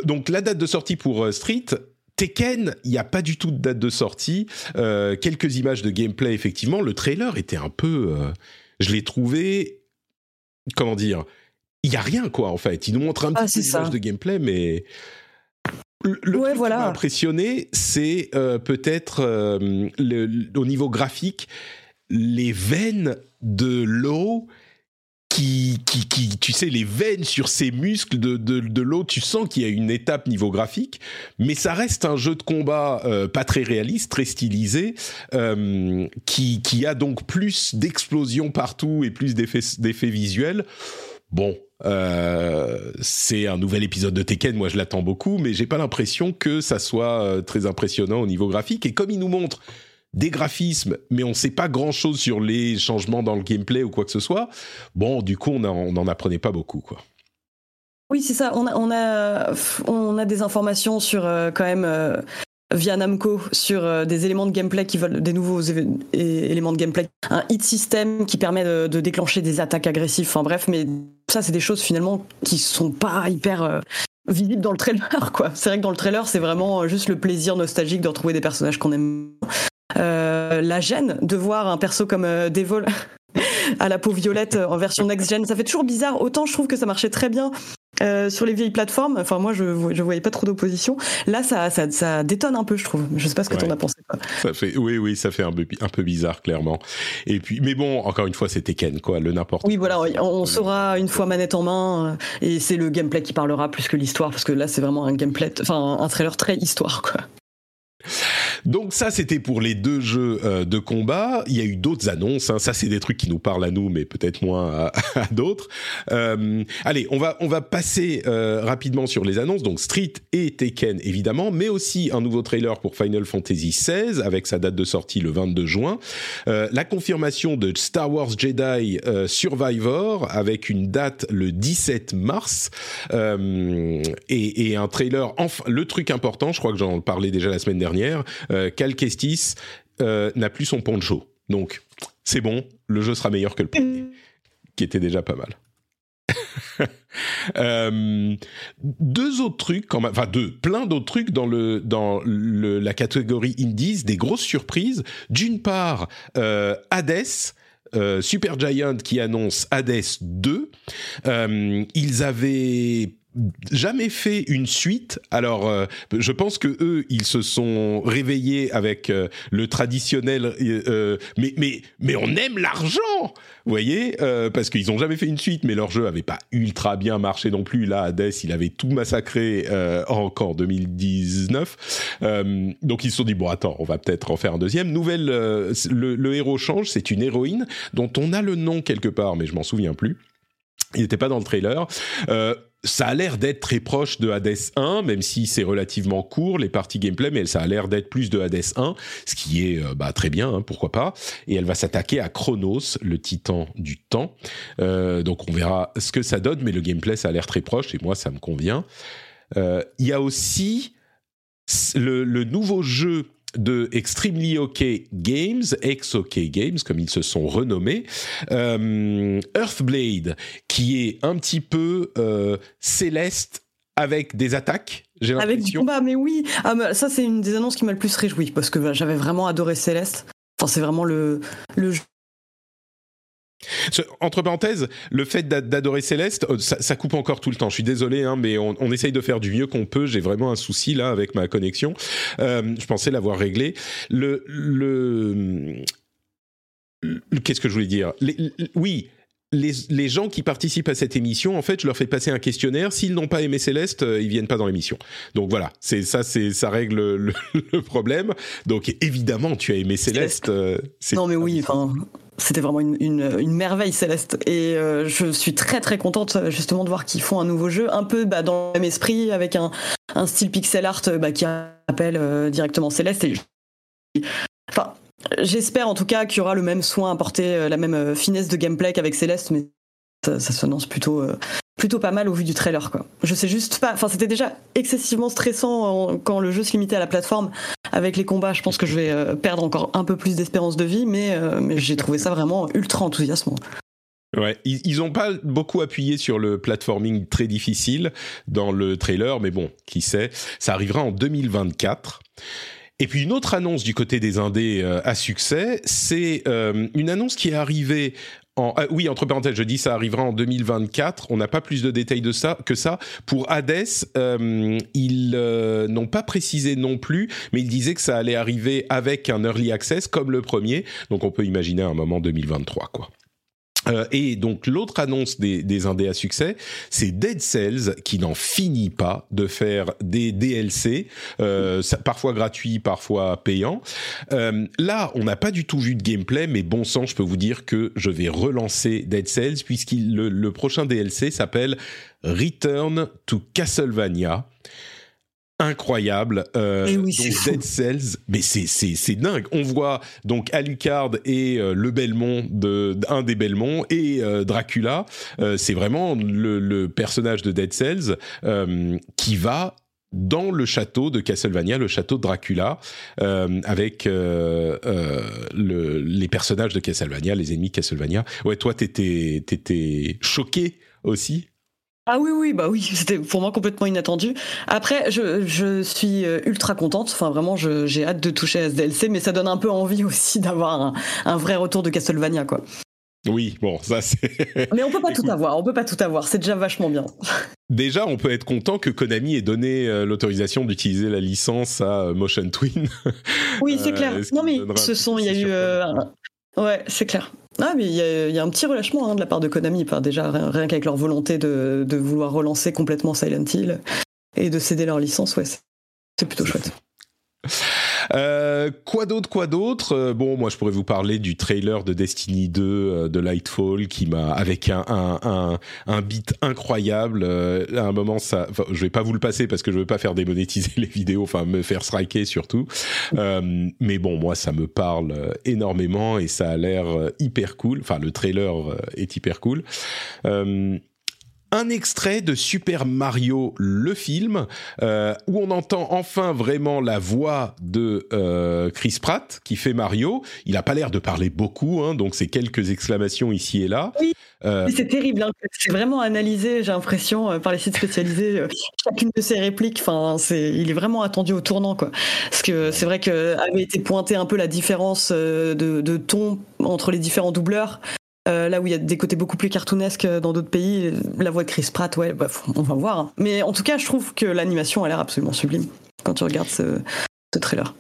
Donc la date de sortie pour Street, Tekken, il n'y a pas du tout de date de sortie. Euh, quelques images de gameplay, effectivement. Le trailer était un peu. Euh, je l'ai trouvé. Comment dire Il n'y a rien, quoi, en fait. Il nous montre un ah, petit peu de gameplay, mais. Le, truc qui m'a impressionné, c'est euh, peut-être au niveau graphique, les veines de l'eau qui, qui, qui, tu sais, les veines sur ses muscles de, de, de l'eau, tu sens qu'il y a une étape niveau graphique, mais ça reste un jeu de combat euh, pas très réaliste, très stylisé, euh, qui, qui a donc plus d'explosions partout et plus d'effets visuels. Bon, euh, c'est un nouvel épisode de Tekken, moi je l'attends beaucoup, mais j'ai pas l'impression que ça soit euh, très impressionnant au niveau graphique. Et comme il nous montre des graphismes, mais on ne sait pas grand-chose sur les changements dans le gameplay ou quoi que ce soit. Bon, du coup, on n'en apprenait pas beaucoup, quoi. Oui, c'est ça. On a, des informations sur euh, quand même euh, via Namco sur euh, des éléments de gameplay qui veulent des nouveaux éléments de gameplay, un hit system qui permet de, de déclencher des attaques agressives. Enfin bref, mais ça, c'est des choses finalement qui sont pas hyper visibles dans le trailer, quoi. C'est vrai que dans le trailer, c'est vraiment juste le plaisir nostalgique de retrouver des personnages qu'on aime. Euh, la gêne de voir un perso comme euh, Devol à la peau violette en version next-gen. Ça fait toujours bizarre. Autant je trouve que ça marchait très bien euh, sur les vieilles plateformes. Enfin, moi, je je voyais pas trop d'opposition. Là, ça, ça, ça, détonne un peu, je trouve. Je sais pas ce que tu en as pensé. Ça fait, oui, oui, ça fait un peu, un peu bizarre, clairement. Et puis, mais bon, encore une fois, c'était Ken, quoi, le n'importe. Oui, voilà, on, saura une fois manette en main, et c'est le gameplay qui parlera plus que l'histoire, parce que là, c'est vraiment un gameplay, enfin, un trailer très histoire, quoi. Donc ça, c'était pour les deux jeux euh, de combat. Il y a eu d'autres annonces. Hein. Ça, c'est des trucs qui nous parlent à nous, mais peut-être moins à, d'autres. Euh, allez, on va on va passer euh, rapidement sur les annonces. Donc Street et Tekken évidemment, mais aussi un nouveau trailer pour Final Fantasy XVI avec sa date de sortie le 22 juin. la confirmation de Star Wars Jedi Survivor avec une date le 17 mars et, et, un trailer. Enfin, le truc important, je crois que j'en parlais déjà la semaine dernière euh, Cal Kestis euh, n'a plus son poncho. Donc, c'est bon, le jeu sera meilleur que le premier, qui était déjà pas mal. Euh, deux autres trucs, enfin deux, plein d'autres trucs dans le dans la catégorie indies, des grosses surprises. D'une part, Hades. Super Giant qui annonce Hades 2. ils avaient jamais fait une suite. Alors, euh, je pense que eux, ils se sont réveillés avec euh, le traditionnel. Euh, mais mais mais on aime l'argent, vous voyez, parce qu'ils ont jamais fait une suite, mais leur jeu avait pas ultra bien marché non plus. Là, Hades, il avait tout massacré encore 2019. donc ils se sont dit bon, attends, on va peut-être en faire un deuxième. Nouvelle, le, le héros change. C'est une héroïne dont on a le nom quelque part, mais je m'en souviens plus. Il n'était pas dans le trailer. Euh, ça a l'air d'être très proche de Hades 1, même si c'est relativement court, les parties gameplay, mais ça a l'air d'être plus de Hades 1, ce qui est euh, bah, très bien, hein, pourquoi pas. Et elle va s'attaquer à Chronos, le titan du temps. Euh, donc on verra ce que ça donne, mais le gameplay, ça a l'air très proche, et moi, ça me convient. Euh, il y a aussi le, le nouveau jeu de Extremely OK Games, ex-OK Games, comme ils se sont renommés, euh, Earthblade, qui est un petit peu euh, céleste avec des attaques. J'ai Avec du combat, mais oui. Ah, mais ça, c'est une des annonces qui m'a le plus réjoui parce que bah, j'avais vraiment adoré Céleste. Enfin, c'est vraiment le, le Entre parenthèses, le fait d'a- d'adorer Céleste, euh, ça, ça coupe encore tout le temps. Je suis désolé, hein, mais on, on essaye de faire du mieux qu'on peut. J'ai vraiment un souci là avec ma connexion. Euh, je pensais l'avoir réglé. Le, le, le- qu'est-ce que je voulais dire? Les- les- Oui. Les, les gens qui participent à cette émission, en fait, je leur fais passer un questionnaire. S'ils n'ont pas aimé Céleste, euh, ils viennent pas dans l'émission. Donc voilà, c'est ça, c'est ça règle le, le problème. Donc évidemment, tu as aimé Céleste. euh, Non, mais oui, enfin. C'était vraiment une, une, merveille céleste et euh, je suis très très contente justement de voir qu'ils font un nouveau jeu un peu bah, dans le même esprit avec un, un style pixel art bah, qui rappelle euh, directement Céleste. Enfin, j'espère en tout cas qu'il y aura le même soin apporté, euh, la même finesse de gameplay qu'avec Céleste, mais ça, ça s'annonce plutôt plutôt pas mal au vu du trailer quoi. Je sais juste pas, enfin c'était déjà excessivement stressant quand le jeu se limitait à la plateforme avec les combats. Je pense que je vais euh, perdre encore un peu plus d'espérance de vie, mais, euh, j'ai trouvé ça vraiment ultra enthousiasmant. Ouais, ils, ils ont pas beaucoup appuyé sur le platforming très difficile dans le trailer, mais bon, qui sait, ça arrivera en 2024. Et puis une autre annonce du côté des indés euh, à succès, c'est une annonce qui est arrivée ah, oui entre parenthèses je dis ça arrivera en 2024 on n'a pas plus de détails de ça que ça. Pour Hades euh, ils euh, n'ont pas précisé non plus mais ils disaient que ça allait arriver avec un early access comme le premier. Donc on peut imaginer un moment 2023 quoi euh, et donc l'autre annonce des, des indés à succès, c'est Dead Cells qui n'en finit pas de faire des DLC, euh, parfois gratuits, parfois payants. Euh, là, on n'a pas du tout vu de gameplay, mais bon sang, je peux vous dire que je vais relancer Dead Cells puisqu'il le, le prochain DLC s'appelle Return to Castlevania. Incroyable, euh, Eh oui, donc. Dead Cells, mais c'est dingue. On voit donc Alucard et euh, le Belmont de un des Belmont et euh, Dracula. C'est vraiment le, le personnage de Dead Cells qui va dans le château de Castlevania, le château de Dracula, euh, avec euh, euh, le, les personnages de Castlevania, les ennemis de Castlevania. Ouais, toi, t'étais t'étais choqué aussi. Ah oui, oui, bah oui, c'était pour moi complètement inattendu. Après, je, je suis euh, ultra contente. Enfin, vraiment, j'ai hâte de toucher à ce DLC, mais ça donne un peu envie aussi d'avoir un, un vrai retour de Castlevania, quoi. Oui, bon, ça c'est. Mais on peut pas Écoute. tout avoir, on peut pas tout avoir. C'est déjà vachement bien. Déjà, on peut être content que Konami ait donné euh, l'autorisation d'utiliser la licence à euh, Motion Twin. Oui, c'est clair. Non, mais ce sont, il y a eu. Ouais, c'est clair. Ah, mais il y, a, il y a un petit relâchement hein, de la part de Konami, par déjà rien, rien qu'avec leur volonté de, de vouloir relancer complètement Silent Hill et de céder leur licence. Ouais, c'est c'est plutôt chouette. Euh, quoi d'autre, quoi d'autre? Euh, Bon, moi, je pourrais vous parler du trailer de Destiny 2 euh, de Lightfall qui m'a avec un un un, un beat incroyable. à un moment, ça, je vais pas vous le passer parce que je veux pas faire démonétiser les vidéos, enfin me faire striker surtout. Euh, mais bon, moi, ça me parle énormément et ça a l'air hyper cool. Enfin, le trailer est hyper cool. Euh, un extrait de Super Mario le film euh, où on entend enfin vraiment la voix de euh, Chris Pratt qui fait Mario. Il a pas l'air de parler beaucoup, hein, donc c'est quelques exclamations ici et là. Oui. Euh, C'est terrible, hein. c'est vraiment analysé, j'ai l'impression, euh, par les sites spécialisés. euh, chacune de ses répliques, enfin, c'est, il est vraiment attendu au tournant, quoi. Parce que c'est vrai que avait été pointé un peu la différence euh, de, de ton entre les différents doubleurs. Euh, là où il y a des côtés beaucoup plus cartoonesques euh, dans d'autres pays, la voix de Chris Pratt, ouais, bah, on va voir. hein. Mais en tout cas, je trouve que l'animation a l'air absolument sublime quand tu regardes ce, ce trailer.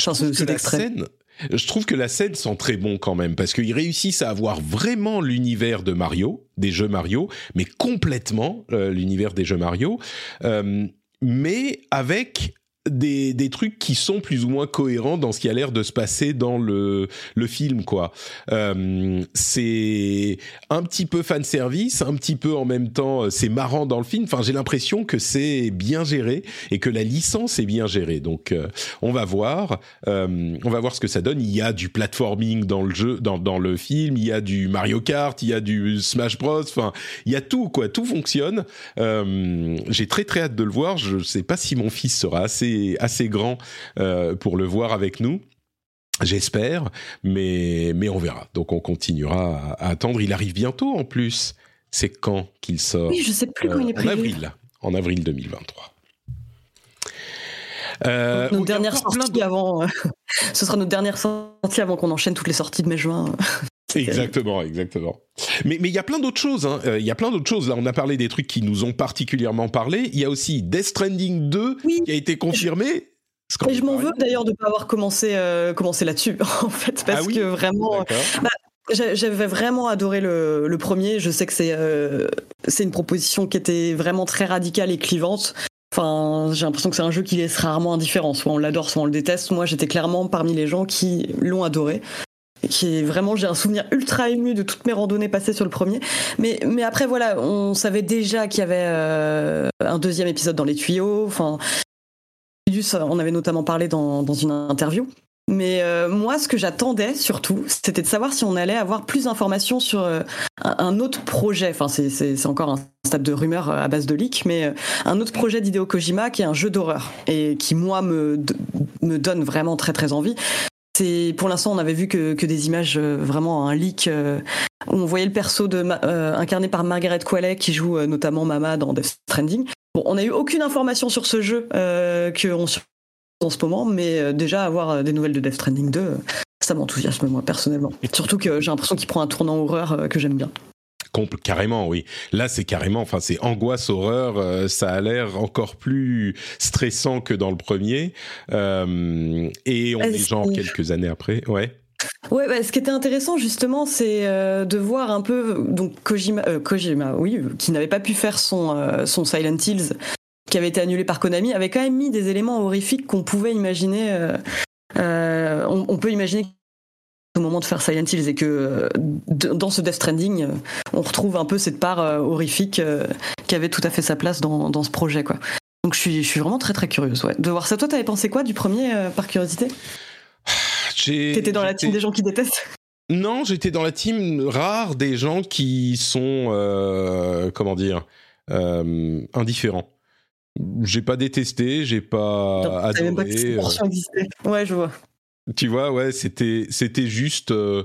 je Enfin, trouve ce- que cet la extrait. scène, je trouve que la scène sent très bon quand même parce qu'ils réussissent à avoir vraiment l'univers de Mario, des jeux Mario, mais complètement euh, l'univers des jeux Mario, euh, mais avec des, des, trucs qui sont plus ou moins cohérents dans ce qui a l'air de se passer dans le, le film, quoi. Euh, c'est un petit peu fan service, un petit peu en même temps, c'est marrant dans le film. Enfin, j'ai l'impression que c'est bien géré et que la licence est bien gérée. Donc, euh, on va voir, euh, on va voir ce que ça donne. Il y a du platforming dans le jeu, dans, dans le film. Il y a du Mario Kart, il y a du Smash Bros. Enfin, il y a tout, quoi. Tout fonctionne. Euh, j'ai très très hâte de le voir. Je sais pas si mon fils sera assez assez, grand euh, pour le voir avec nous. J'espère, mais, mais on verra. Donc on continuera à, attendre. Il arrive bientôt en plus. C'est quand qu'il sort Oui, je sais plus quand il est euh, En avril, en avril 2023. Euh, notre dernière sortie avant. ce sera notre dernière sortie avant qu'on enchaîne toutes les sorties de mai-juin. Exactement, exactement. Mais mais il y a plein d'autres choses. Hein. Euh, il y a plein d'autres choses. Là, on a parlé des trucs qui nous ont particulièrement parlé. Il y a aussi Death Stranding 2 qui a été confirmé. Et je m'en veux d'ailleurs de ne pas avoir commencé, euh, commencé là-dessus, en fait, parce ah que vraiment. Bah, j'avais vraiment adoré le, le, premier. Je sais que c'est euh, c'est une proposition qui était vraiment très radicale et clivante. Enfin, j'ai l'impression que c'est un jeu qui laisse rarement indifférent. Soit on l'adore, soit on le déteste. Moi, j'étais clairement parmi les gens qui l'ont adoré vraiment j'ai un souvenir ultra ému de toutes mes randonnées passées sur le premier mais après voilà on savait déjà qu'il y avait euh, un deuxième épisode dans les tuyaux enfin on avait notamment parlé dans, une interview mais euh, moi, ce que j'attendais surtout, c'était de savoir si on allait avoir plus d'informations sur euh, un, autre projet. Enfin, c'est encore un stade de rumeur à base de leaks, mais un autre projet d'Hideo Kojima qui est un jeu d'horreur et qui moi me me donne vraiment très très envie. C'est pour l'instant on avait vu que, que des images euh, vraiment un leak euh, où on voyait le perso de euh, incarné par Margaret Qualley qui joue notamment Mama dans Death Stranding. Bon, on n'a eu aucune information sur ce jeu euh, qu'on en ce moment, mais déjà avoir des nouvelles de Death Stranding 2, ça m'enthousiasme moi personnellement. Surtout que j'ai l'impression qu'il prend un tournant horreur que j'aime bien carrément, oui. Là, c'est carrément, enfin, c'est angoisse, horreur. Euh, ça a l'air encore plus stressant que dans le premier. Euh, et on est genre quelques années après, ouais. Ouais, bah, ce qui était intéressant justement, c'est euh, de voir un peu donc Kojima, Kojima oui, qui n'avait pas pu faire son son Silent Hills, qui avait été annulé par Konami, avait quand même mis des éléments horrifiques qu'on pouvait imaginer. On, on, peut imaginer au moment de faire Silent Hills et que euh, dans ce Death Stranding, euh, on retrouve un peu cette part euh, horrifique qui avait tout à fait sa place dans, dans ce projet. Quoi. Donc je suis, je suis vraiment très très curieuse ouais, de voir ça. Toi, t'avais pensé quoi du premier par curiosité? T'étais dans la team des gens qui détestent? Non, j'étais dans la team rare des gens qui sont, comment dire, indifférents. J'ai pas détesté, j'ai pas adoré. Même pas que Ouais, je vois. Tu vois, ouais, c'était c'était juste euh,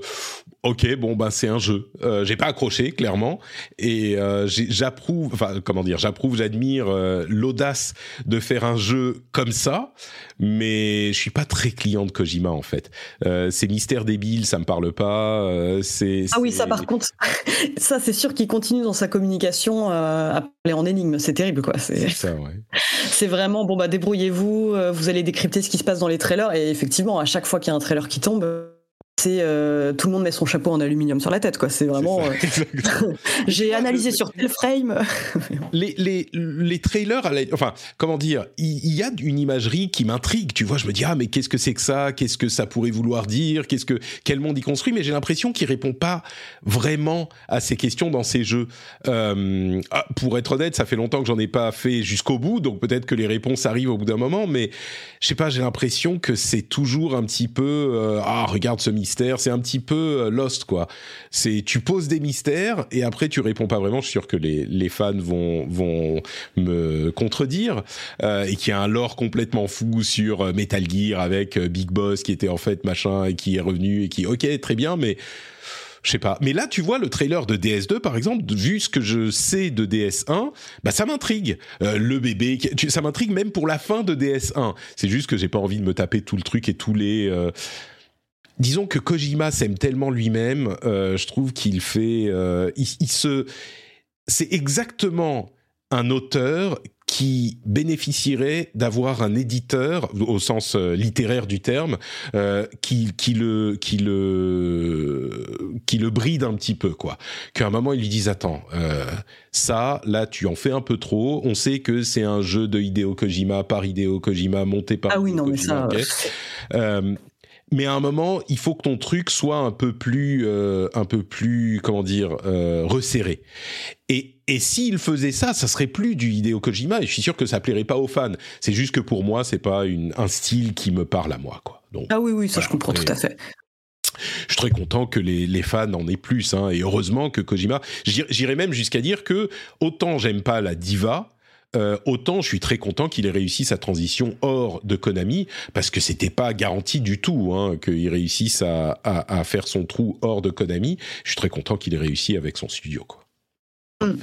ok, bon ben c'est un jeu. Euh, j'ai pas accroché clairement et euh, j'approuve, enfin comment dire, j'approuve, j'admire euh, l'audace de faire un jeu comme ça, mais je suis pas très client de Kojima en fait. Euh, ces mystères débiles, ça me parle pas. Euh, c'est ah oui, ça par contre, ça c'est sûr qu'il continue dans sa communication à parler en énigme. C'est terrible quoi. C'est ça, ouais. C'est vraiment bon bah débrouillez-vous, vous allez décrypter ce qui se passe dans les trailers et effectivement à chaque fois qu'il y a un trailer qui tombe c'est euh, tout le monde met son chapeau en aluminium sur la tête quoi. C'est vraiment euh, j'ai analysé sur tel frame. Les, les, les trailers enfin comment dire il y, a une imagerie qui m'intrigue tu vois. Je me dis ah mais qu'est-ce que c'est que ça? Qu'est-ce que ça pourrait vouloir dire? Qu'est-ce que quel monde y construit? Mais j'ai l'impression qu'il répond pas vraiment à ces questions dans ces jeux. Euh, ah, pour être honnête ça fait longtemps que j'en ai pas fait jusqu'au bout donc peut-être que les réponses arrivent au bout d'un moment mais je sais pas j'ai l'impression que c'est toujours un petit peu ah regarde ce c'est un petit peu euh, Lost, quoi. C'est tu poses des mystères et après tu réponds pas vraiment. Je suis sûr que les, les fans vont vont me contredire euh, et qu'il y a un lore complètement fou sur euh, Metal Gear avec Big Boss qui était en fait machin et qui est revenu et qui ok très bien, mais je sais pas. Mais là, tu vois le trailer de DS2, par exemple, vu ce que je sais de DS1, bah ça m'intrigue. le bébé, ça m'intrigue même pour la fin de DS1. C'est juste que j'ai pas envie de me taper tout le truc et tous les disons que Kojima s'aime tellement lui-même, euh, je trouve qu'il fait, euh, il, se, c'est exactement un auteur qui bénéficierait d'avoir un éditeur au sens euh, littéraire du terme euh, qui, qui le qui le qui le bride un petit peu quoi. Qu'à un moment ils lui disent attends euh, ça là tu en fais un peu trop. On sait que c'est un jeu de Hideo Kojima par Hideo Kojima monté par ah oui non mais ça euh, mais à un moment, il faut que ton truc soit un peu plus, euh, un peu plus, comment dire, euh, resserré. Et, et s'il faisait ça, ça serait plus du Hideo Kojima. Et je suis sûr que ça plairait pas aux fans. C'est juste que pour moi, c'est pas une, un style qui me parle à moi, quoi. Donc, ah oui, oui, ça je comprends tout à fait. Je suis très content que les, les fans en aient plus, hein, et heureusement que Kojima. J'irais même jusqu'à dire que autant j'aime pas la diva, euh, autant je suis très content qu'il ait réussi sa transition hors de Konami, parce que c'était pas garanti du tout hein, qu'il réussisse à, faire son trou hors de Konami. Je suis très content qu'il ait réussi avec son studio. Quoi. Mm.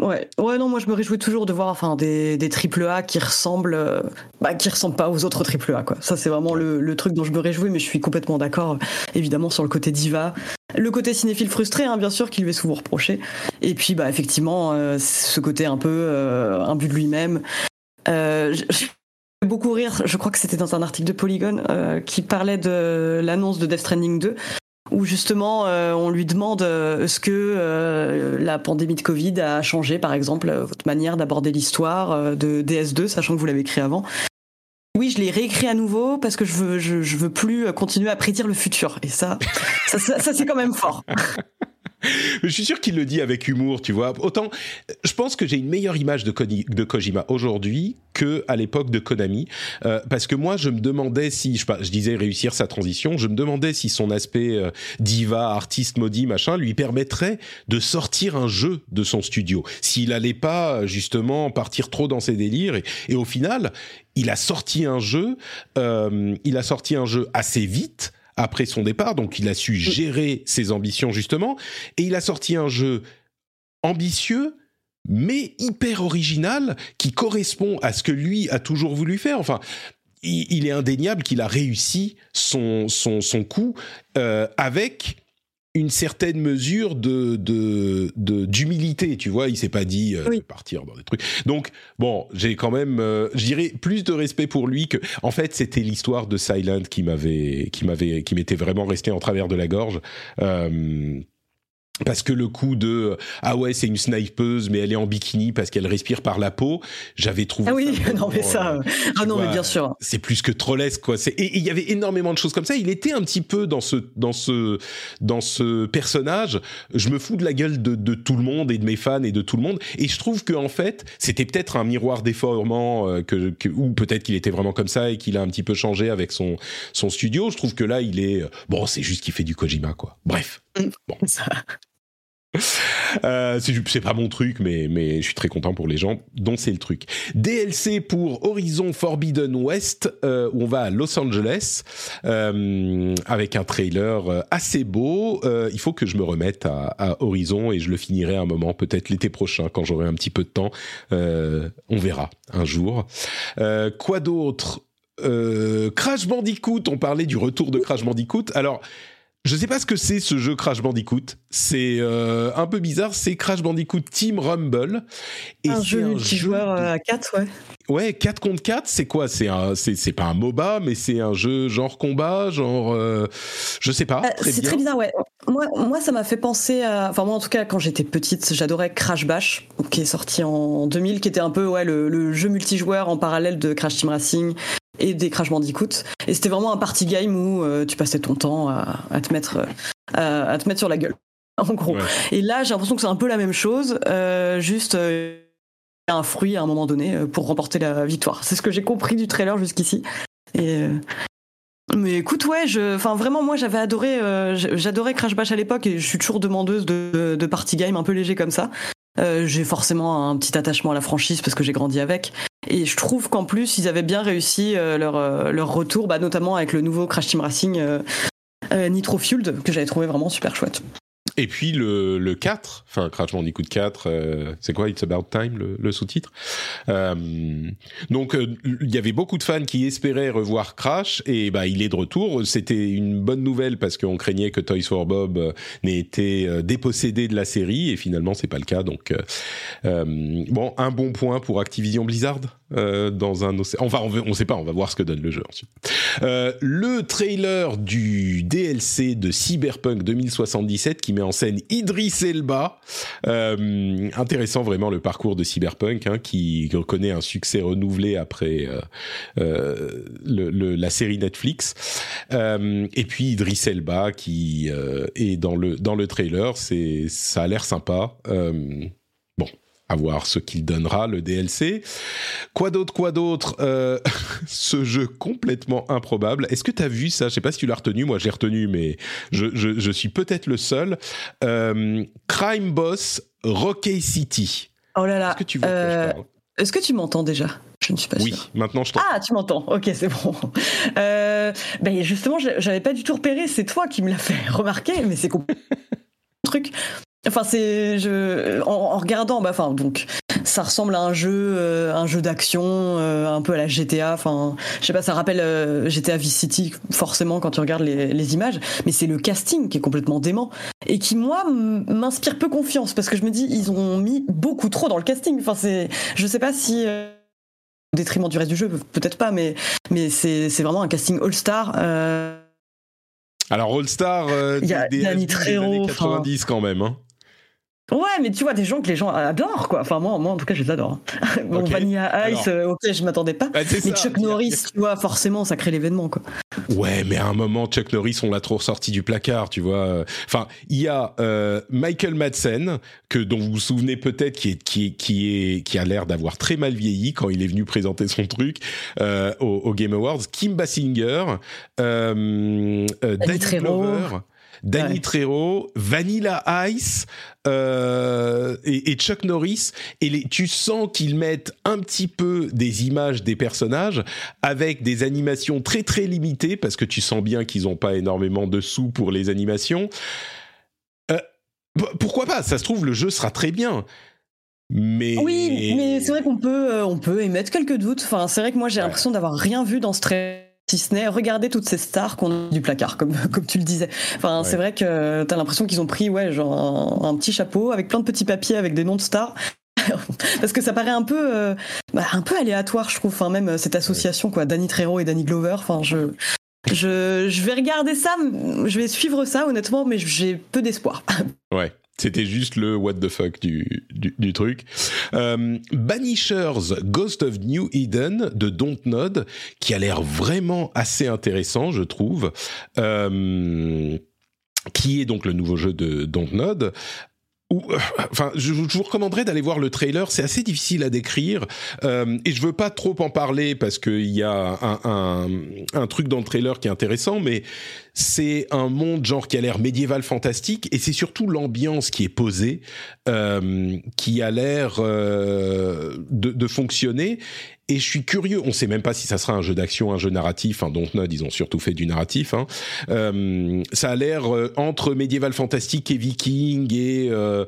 Ouais, ouais, non, moi je me réjouis toujours de voir enfin des, des triple A qui ressemblent, euh, bah, qui ressemblent pas aux autres triple A. Ça c'est vraiment le, le, truc dont je me réjouis, mais je suis complètement d'accord évidemment sur le côté diva, le côté cinéphile frustré, hein, bien sûr, qu'il lui est souvent reproché, et puis bah effectivement euh, ce côté un peu euh, imbu de lui-même. Euh, beaucoup rire, je crois que c'était dans un article de Polygon euh, qui parlait de l'annonce de Death Stranding 2 où justement on lui demande est-ce que la pandémie de Covid a changé par exemple votre manière d'aborder l'histoire de DS2 sachant que vous l'avez écrit avant oui, je l'ai réécrit à nouveau parce que je veux, veux plus continuer à prédire le futur. Et ça, ça c'est quand même fort. je suis sûr qu'il le dit avec humour, tu vois. Autant, je pense que j'ai une meilleure image de, de Kojima aujourd'hui que à l'époque de Konami, euh, parce que moi, je me demandais si, je, je, disais réussir sa transition, je me demandais si son aspect euh, diva, artiste maudit, machin, lui permettrait de sortir un jeu de son studio, s'il allait pas justement partir trop dans ses délires. Et, et au final, il a sorti un jeu, euh, il a sorti un jeu assez vite après son départ, donc il a su gérer ses ambitions justement, et il a sorti un jeu ambitieux mais hyper original qui correspond à ce que lui a toujours voulu faire. Enfin, il, est indéniable qu'il a réussi son, son, son coup euh, avec une certaine mesure de d'humilité, tu vois. Il s'est pas dit euh, oui. partir dans des trucs. Donc bon, j'ai quand même, euh, je dirais, plus de respect pour lui que. En fait, c'était l'histoire de Silent qui m'avait qui m'avait qui m'était vraiment resté en travers de la gorge. Euh, parce que le coup de ah ouais c'est une snipeuse mais elle est en bikini parce qu'elle respire par la peau j'avais trouvé ah oui non mais ça euh, ah non vois, mais bien sûr. c'est plus que trollesque quoi. C'est et il y avait énormément de choses comme ça. Il était un petit peu dans ce dans ce dans ce personnage. Je me fous de la gueule de, de tout le monde et de mes fans et de tout le monde. Et je trouve que en fait c'était peut-être un miroir déformant euh, que, que ou peut-être qu'il était vraiment comme ça et qu'il a un petit peu changé avec son son studio. Je trouve que là il est bon c'est juste qu'il fait du Kojima quoi. Bref. Bon. Ça euh, c'est pas mon truc, mais, je suis très content pour les gens dont c'est le truc. DLC pour Horizon Forbidden West, euh, où on va à Los Angeles, euh, avec un trailer assez beau. Il faut que je me remette à, à, Horizon et je le finirai un moment, peut-être l'été prochain, quand j'aurai un petit peu de temps. On verra un jour. quoi d'autre? Crash Bandicoot, on parlait du retour de Crash Bandicoot. Alors, je sais pas ce que c'est ce jeu Crash Bandicoot. C'est euh, un peu bizarre. C'est Crash Bandicoot Team Rumble. Et un jeu multijoueur de... à 4, ouais. Ouais, 4 contre 4, c'est quoi? C'est un, c'est pas un MOBA, mais c'est un jeu genre combat, genre, euh, je sais pas. Euh, c'est très bizarre, ouais. Moi, moi ça m'a fait penser à, enfin moi en tout cas quand j'étais petite, j'adorais Crash Bash, qui est sorti en 2000, qui était un peu ouais le, le jeu multijoueur en parallèle de Crash Team Racing et des Crash Bandicoot. Et c'était vraiment un party game où euh, tu passais ton temps à, à te mettre à, à, te mettre sur la gueule, en gros. Ouais. Et là, j'ai l'impression que c'est un peu la même chose, euh, juste euh, un fruit à un moment donné euh, pour remporter la victoire. C'est ce que j'ai compris du trailer jusqu'ici. Et euh, mais écoute, ouais, je, enfin vraiment, moi j'avais adoré, euh, j'adorais Crash Bash à l'époque et je suis toujours demandeuse de, de party game un peu léger comme ça. Euh, j'ai forcément un petit attachement à la franchise parce que j'ai grandi avec. Et je trouve qu'en plus, ils avaient bien réussi euh, leur, euh, leur retour, bah, notamment avec le nouveau Crash Team Racing Nitro Fueled, que j'avais trouvé vraiment super chouette. Et puis le, le 4, enfin Crash Bandicoot 4, euh, c'est quoi It's About Time le, le sous-titre. Euh, donc euh, il y avait beaucoup de fans qui espéraient revoir Crash et bah il est de retour. C'était une bonne nouvelle parce qu'on craignait que Toys for Bob euh, n'ait été euh, dépossédé de la série et finalement c'est pas le cas. Donc bon, un bon point pour Activision Blizzard dans un Enfin on, on sait pas, on va voir ce que donne le jeu ensuite. le trailer du DLC de Cyberpunk 2077 qui met en scène Idris Elba. Euh, intéressant vraiment le parcours de Cyberpunk, hein, qui connaît un succès renouvelé après euh, euh, le, le, la série Netflix. Euh, et puis Idris Elba qui euh, est dans le dans le trailer, c'est ça a l'air sympa. À voir ce qu'il donnera le DLC. Quoi d'autre, quoi d'autre euh, Ce jeu complètement improbable. Est-ce que tu as vu ça? Je sais pas si tu l'as retenu. Moi, j'ai retenu, mais je, je, je suis peut-être le seul. Euh, Crime Boss Rocky City. Oh là là. Est-ce que tu vois euh, Est-ce que tu m'entends déjà? Je ne suis pas oui, sûre. maintenant je t'entends. Ah, tu m'entends. Ok, c'est bon. Ben justement, j'avais pas du tout repéré. C'est toi qui me l'as fait remarquer, mais c'est truc. Enfin, c'est je en, en regardant, bah, enfin donc ça ressemble à un jeu, euh, un jeu d'action, euh, un peu à la GTA. Enfin, je sais pas, ça rappelle euh, GTA Vice City forcément quand tu regardes les, les images. Mais c'est le casting qui est complètement dément et qui moi m'inspire peu confiance parce que je me dis ils ont mis beaucoup trop dans le casting. Enfin, c'est, je sais pas si au détriment du reste du jeu, peut-être pas, mais mais c'est c'est vraiment un casting all star. Alors All Star, il y a des, Danny des Trejo, années enfin. 90 quand même. Hein. Ouais, mais tu vois des gens que les gens adorent, quoi. Enfin, moi, moi en tout cas, je les adore. bon, Ok. Vanilla Ice, Alors. euh, ok, je m'attendais pas. Bah, mais ça. Chuck Norris, a- tu vois, forcément, ça crée l'événement, quoi. Ouais, mais à un moment, Chuck Norris, on l'a trop ressorti du placard, tu vois. Enfin, il y a euh, Michael Madsen, que dont vous vous souvenez peut-être, qui est qui est qui est qui a l'air d'avoir très mal vieilli quand il est venu présenter son truc euh, au, au Game Awards. Kim Basinger, euh, euh, Trejo. Glover. Danny Ouais. Trejo, Vanilla Ice euh, et, et Chuck Norris. Et les, tu sens qu'ils mettent un petit peu des images des personnages avec des animations très très limitées parce que tu sens bien qu'ils n'ont pas énormément de sous pour les animations. Euh, pourquoi pas? Ça se trouve le jeu sera très bien. Mais Oui, mais c'est vrai qu'on peut, euh, on peut émettre quelques doutes. Enfin, c'est vrai que moi, j'ai Ouais. l'impression d'avoir rien vu dans ce trailer. Si ce n'est regarder toutes ces stars qu'on a du placard, comme, comme tu le disais. Enfin, Ouais. c'est vrai que t'as l'impression qu'ils ont pris, ouais, genre un, un petit chapeau avec plein de petits papiers avec des noms de stars. Parce que ça paraît un peu, euh, bah, un peu aléatoire, je trouve. Enfin, même euh, cette association, quoi, Danny Trejo et Danny Glover. Enfin, je, je, je vais regarder ça, je vais suivre ça, honnêtement, mais j'ai peu d'espoir. Ouais, c'était juste le what the fuck du, du, du truc. Euh, Banishers Ghost of New Eden de Dontnod, qui a l'air vraiment assez intéressant, je trouve. Euh, qui est donc le nouveau jeu de Dontnod. Ou, euh, enfin, je, vous recommanderais d'aller voir le trailer. C'est assez difficile à décrire euh, et je veux pas trop en parler parce qu'il y a un, un, un truc dans le trailer qui est intéressant, mais c'est un monde genre qui a l'air médiéval fantastique et c'est surtout l'ambiance qui est posée euh, qui a l'air euh, de, de fonctionner et je suis curieux on sait même pas si ça sera un jeu d'action un jeu narratif hein, Dontnod ils ont surtout fait du narratif hein. Euh, ça a l'air euh, entre médiéval fantastique et viking et euh,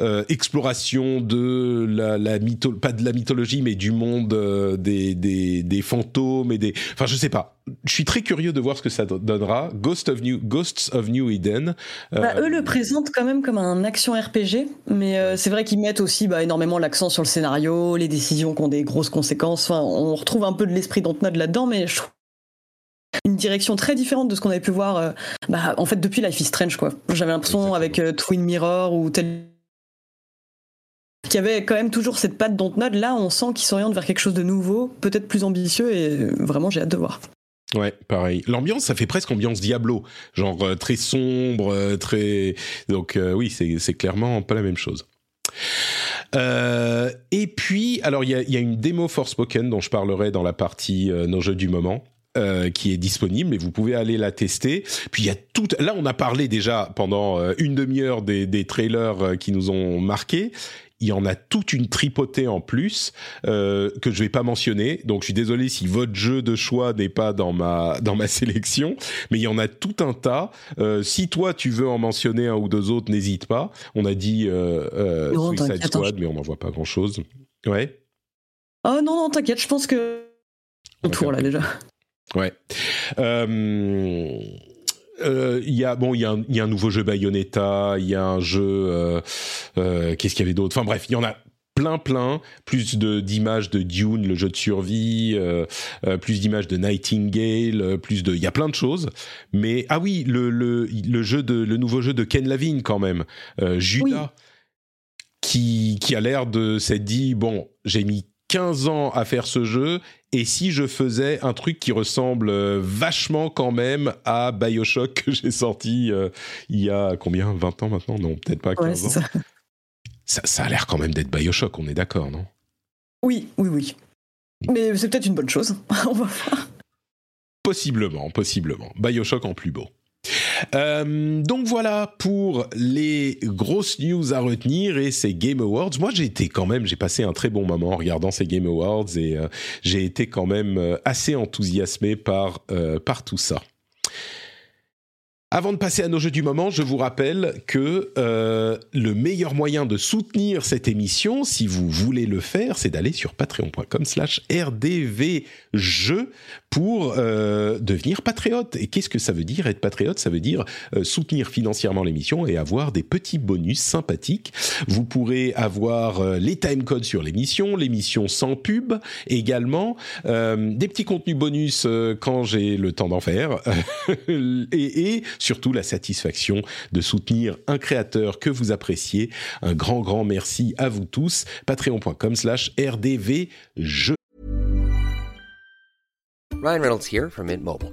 euh, exploration de la, la mytho pas de la mythologie mais du monde euh, des, des, des fantômes et des enfin je sais pas je suis très curieux de voir ce que ça do- donnera Ghost of New Ghosts of New Eden euh, Bah, eux le présentent quand même comme un action RPG, mais euh, c'est vrai qu'ils mettent aussi bah, énormément l'accent sur le scénario, les décisions qui ont des grosses conséquences. Enfin, on retrouve un peu de l'esprit Dontnod là-dedans, mais je trouve une direction très différente de ce qu'on avait pu voir euh, bah, en fait depuis Life is Strange quoi. J'avais l'impression avec Twin Mirror ou tel qu'il y avait quand même toujours cette patte Dontnod. Là, on sent qu'ils s'orientent vers quelque chose de nouveau, peut-être plus ambitieux, et vraiment j'ai hâte de voir. Ouais, pareil. L'ambiance, ça fait presque ambiance Diablo, genre euh, très sombre, euh, très. Donc euh, oui, c'est clairement pas la même chose. Et puis, alors il y a, une démo Forspoken dont je parlerai dans la partie nos jeux du moment. qui est disponible et vous pouvez aller la tester. Puis il y a tout. Là, on a parlé déjà pendant une demi-heure des, des trailers qui nous ont marqués. Il y en a toute une tripotée en plus euh, que je vais pas mentionner. Donc je suis désolé si votre jeu de choix n'est pas dans ma dans ma sélection, mais il y en a tout un tas. Euh, si toi tu veux en mentionner un ou deux autres, n'hésite pas. On a dit euh, euh Non, Suicide Squad, mais on n'en voit pas grand chose. Ouais. Oh non, non, t'inquiète, je pense que. On faire là déjà. Ouais. Euh, euh, Il y a bon, il y, a un- il y a un nouveau jeu Bayonetta, il y a un jeu. euh, euh, Qu'est-ce qu'il y avait d'autre? Enfin bref, il y en a plein, plein. Plus de d'images de Dune, le jeu de survie, plus d'images de Nightingale, plus de. Il y a plein de choses. Mais ah oui, le le le jeu de le nouveau jeu de Ken Levine quand même, Judas, qui qui a l'air de s'être dit bon, j'ai mis 15 ans à faire ce jeu et si je faisais un truc qui ressemble euh, vachement quand même à BioShock que j'ai sorti euh, il y a combien? 20 ans maintenant? Non, peut-être pas 15 Ouais, ans. ça. Ça, ça a l'air quand même d'être BioShock, on est d'accord, non? Oui, oui, oui. Mais c'est peut-être une bonne chose. On va voir. Possiblement, possiblement. BioShock en plus beau. Euh, donc voilà pour les grosses news à retenir et ces Game Awards. Moi j'ai été quand même, j'ai passé un très bon moment en regardant ces Game Awards et euh, j'ai été quand même euh, assez enthousiasmé par, euh, par tout ça. Avant de passer à nos jeux du moment, je vous rappelle que euh, le meilleur moyen de soutenir cette émission, si vous voulez le faire, c'est d'aller sur patreon.com slash rdvjeux pour euh, devenir patriote. Et qu'est-ce que ça veut dire être patriote? Ça veut dire euh, soutenir financièrement l'émission et avoir des petits bonus sympathiques. Vous pourrez avoir les timecodes sur l'émission, l'émission sans pub également, des petits contenus bonus quand j'ai le temps d'en faire, et surtout la satisfaction de soutenir un créateur que vous appréciez. Un grand, grand merci à vous tous. Patreon.com slash rdvjeux. Ryan Reynolds here from Mint Mobile.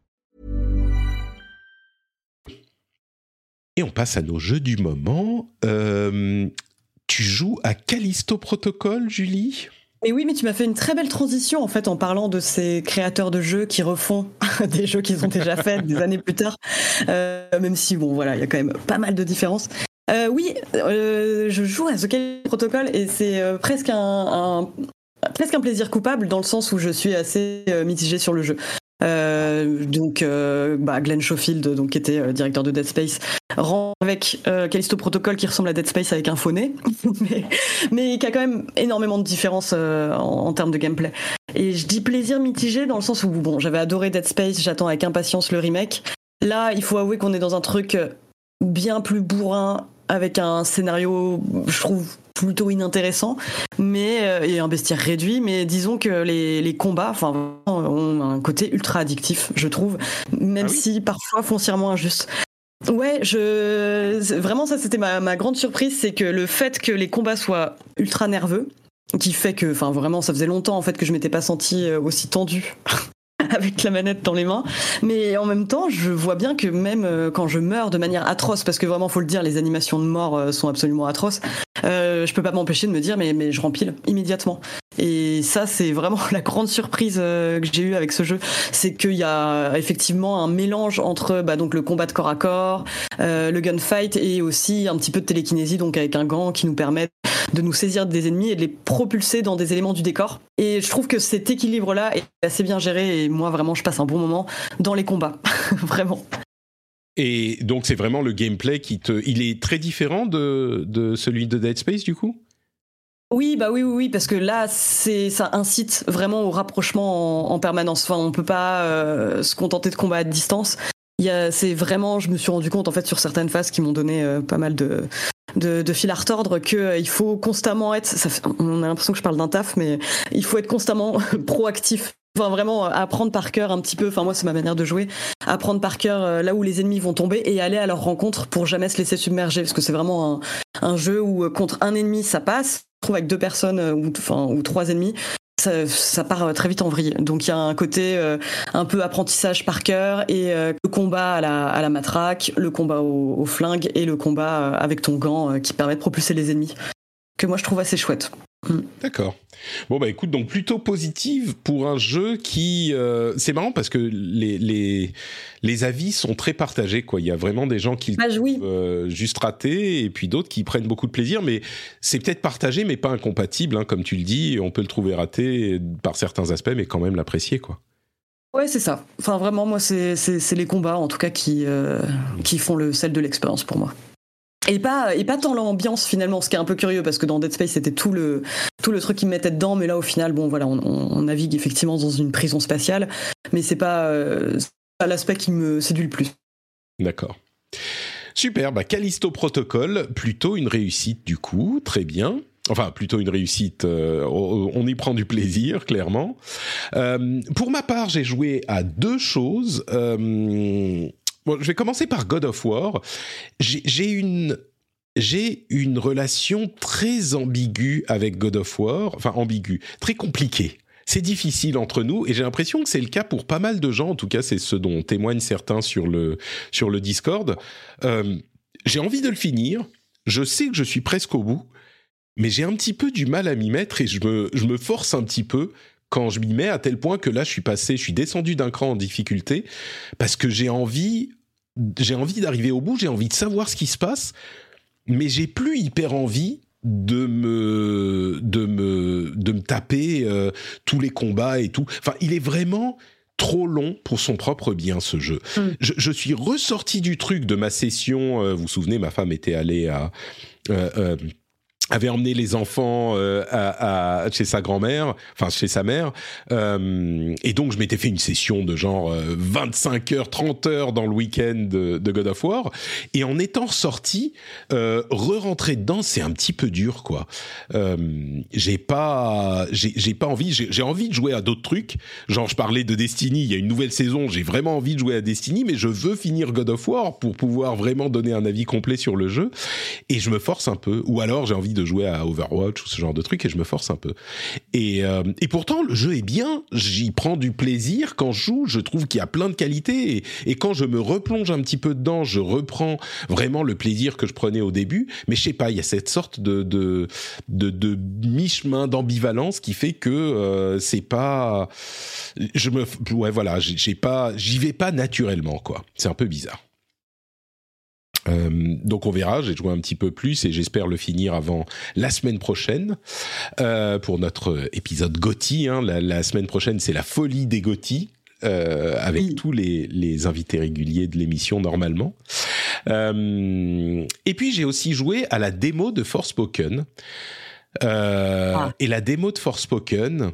Et on passe à nos jeux du moment. Euh, tu joues à Callisto Protocol, Julie? Oui, mais tu m'as fait une très belle transition en fait en parlant de ces créateurs de jeux qui refont des jeux qu'ils ont déjà faits des années plus tard. Euh, même si bon, voilà, il y a quand même pas mal de différences. Euh, oui, je joue à The Callisto Protocol et c'est presque un, presque un plaisir coupable dans le sens où je suis assez mitigée sur le jeu. Euh, donc, euh, bah, Glenn Schofield, donc qui était euh, directeur de Dead Space, rend avec euh, Callisto Protocol qui ressemble à Dead Space avec un faux nez, mais, mais qui a quand même énormément de différences en, en termes de gameplay. Et je dis plaisir mitigé dans le sens où bon, j'avais adoré Dead Space, j'attends avec impatience le remake. Là, il faut avouer qu'on est dans un truc bien plus bourrin avec un scénario, je trouve plutôt inintéressant, mais euh, et un bestiaire réduit. Mais disons que les, les combats, enfin, ont un côté ultra addictif, je trouve, même Ah oui si parfois foncièrement injuste. Ouais, je vraiment ça c'était ma, ma grande surprise, c'est que le fait que les combats soient ultra nerveux, qui fait que, enfin vraiment, ça faisait longtemps en fait que je m'étais pas senti aussi tendu avec la manette dans les mains. Mais en même temps, je vois bien que même euh, quand je meurs de manière atroce, parce que vraiment, faut le dire, les animations de mort euh, sont absolument atroces, euh, je peux pas m'empêcher de me dire, mais, mais je rempile immédiatement. Et ça, c'est vraiment la grande surprise euh, que j'ai eue avec ce jeu, c'est qu'il y a effectivement un mélange entre bah, donc le combat de corps à corps, le gunfight et aussi un petit peu de télékinésie, donc avec un gant qui nous permet de nous saisir des ennemis et de les propulser dans des éléments du décor. Et je trouve que cet équilibre-là est assez bien géré et moi vraiment je passe un bon moment dans les combats, vraiment. Et donc c'est vraiment le gameplay qui te... Il est très différent de, de celui de Dead Space du coup? Oui, bah oui, oui, oui, parce que là, c'est ça incite vraiment au rapprochement en, en permanence. Enfin, on peut pas euh, se contenter de combat à distance. Il y a, c'est vraiment, je me suis rendu compte en fait sur certaines phases qui m'ont donné euh, pas mal de de, fil à retordre que euh, il faut constamment être. Ça, on a l'impression que je parle d'un taf, mais il faut être constamment proactif. Enfin, vraiment euh, apprendre par cœur un petit peu. Enfin, moi, c'est ma manière de jouer. Apprendre par cœur euh, là où les ennemis vont tomber et aller à leur rencontre pour jamais se laisser submerger, parce que c'est vraiment un, jeu où contre un ennemi ça passe, trouve avec deux personnes enfin ou trois ennemis, ça, part euh, très vite en vrille. Donc il y a un côté euh, un peu apprentissage par cœur et euh, le combat à la, matraque, le combat au, au flingue et le combat avec ton gant qui permet de propulser les ennemis. Que moi je trouve assez chouette. D'accord. Bon bah écoute, donc plutôt positive pour un jeu qui, euh, c'est marrant parce que les, les les avis sont très partagés quoi. Il y a vraiment des gens qui le Ah, oui. euh, juste raté et puis d'autres qui prennent beaucoup de plaisir, mais c'est peut-être partagé mais pas incompatible, hein, comme tu le dis. On peut le trouver raté par certains aspects, mais quand même l'apprécier quoi. Ouais, c'est ça. Enfin, vraiment, moi, c'est les combats, en tout cas, qui, euh, qui font le sel de l'expérience pour moi. Et pas, et pas tant l'ambiance, finalement, ce qui est un peu curieux, parce que dans Dead Space, c'était tout le, tout le truc qui me mettait dedans, mais là, au final, bon, voilà, on, navigue effectivement dans une prison spatiale, mais c'est pas, euh, pas l'aspect qui me séduit le plus. D'accord. Super, bah Callisto Protocol, plutôt une réussite du coup, très bien. Enfin, plutôt une réussite, euh, on y prend du plaisir, clairement. Euh, pour ma part, j'ai joué à deux choses. Bon, je vais commencer par God of War. J'ai une... J'ai une relation très ambiguë avec God of War, enfin ambiguë, très compliquée. C'est difficile entre nous et j'ai l'impression que c'est le cas pour pas mal de gens. En tout cas, c'est ce dont témoignent certains sur le sur le Discord. Euh, j'ai envie de le finir. Je sais que je suis presque au bout, mais j'ai un petit peu du mal à m'y mettre et je me, je me force un petit peu quand je m'y mets à tel point que là, je suis passé, je suis descendu d'un cran en difficulté parce que j'ai envie, j'ai envie d'arriver au bout, j'ai envie de savoir ce qui se passe, mais j'ai plus hyper envie de me de me de me taper euh, tous les combats et tout. Enfin, il est vraiment trop long pour son propre bien ce jeu. Mm. Je, je suis ressorti du truc de ma session. euh, vous vous souvenez, ma femme était allée à euh, euh, avait emmené les enfants euh, à, à- chez sa grand-mère, enfin chez sa mère, euh, et donc je m'étais fait une session de genre euh, 25 heures, 30 heures dans le week-end de, de God of War, et en étant sorti, euh, re-rentrer dedans, c'est un petit peu dur, quoi. Euh, j'ai pas, j'ai pas envie, j'ai envie de jouer à d'autres trucs, genre je parlais de Destiny, il y a une nouvelle saison, j'ai vraiment envie de jouer à Destiny, mais je veux finir God of War pour pouvoir vraiment donner un avis complet sur le jeu, et je me force un peu, ou alors j'ai envie de jouer à Overwatch ou ce genre de truc et je me force un peu. Et, euh, et pourtant le jeu est bien, j'y prends du plaisir quand je joue, je trouve qu'il y a plein de qualités et, quand je me replonge un petit peu dedans, je reprends vraiment le plaisir que je prenais au début. Mais je sais pas, il y a cette sorte de de de, de mi-chemin d'ambivalence qui fait que euh, c'est pas, je me, ouais voilà, j'y vais pas naturellement quoi. C'est un peu bizarre. Euh, donc on verra, j'ai joué un petit peu plus et j'espère le finir avant la semaine prochaine euh, pour notre épisode Gotti. Hein. La, la semaine prochaine, c'est la folie des Gotti. Euh, avec Oui. tous les, les invités réguliers de l'émission normalement. Et puis j'ai aussi joué à la démo de Forspoken. Ah. Et la démo de Forspoken,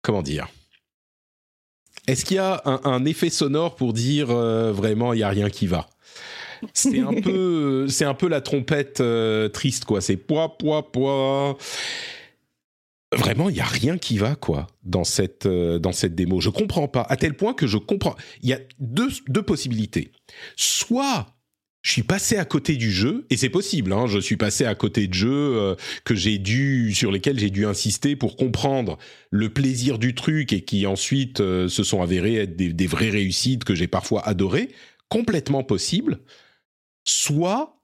comment dire? Est-ce qu'il y a un, un effet sonore pour dire euh, vraiment il y a rien qui va? C'est un peu, c'est un peu la trompette euh, triste quoi. C'est poids, poids, poids. Vraiment, il y a rien qui va quoi dans cette euh, dans cette démo. Je comprends pas à tel point que je comprends. Il y a deux deux possibilités. Soit je suis passé à côté du jeu et c'est possible. Hein, je suis passé à côté de jeux euh, que j'ai dû sur lesquels j'ai dû insister pour comprendre le plaisir du truc et qui ensuite se sont avérés être des, des vraies réussites que j'ai parfois adorées. Complètement possible. Soit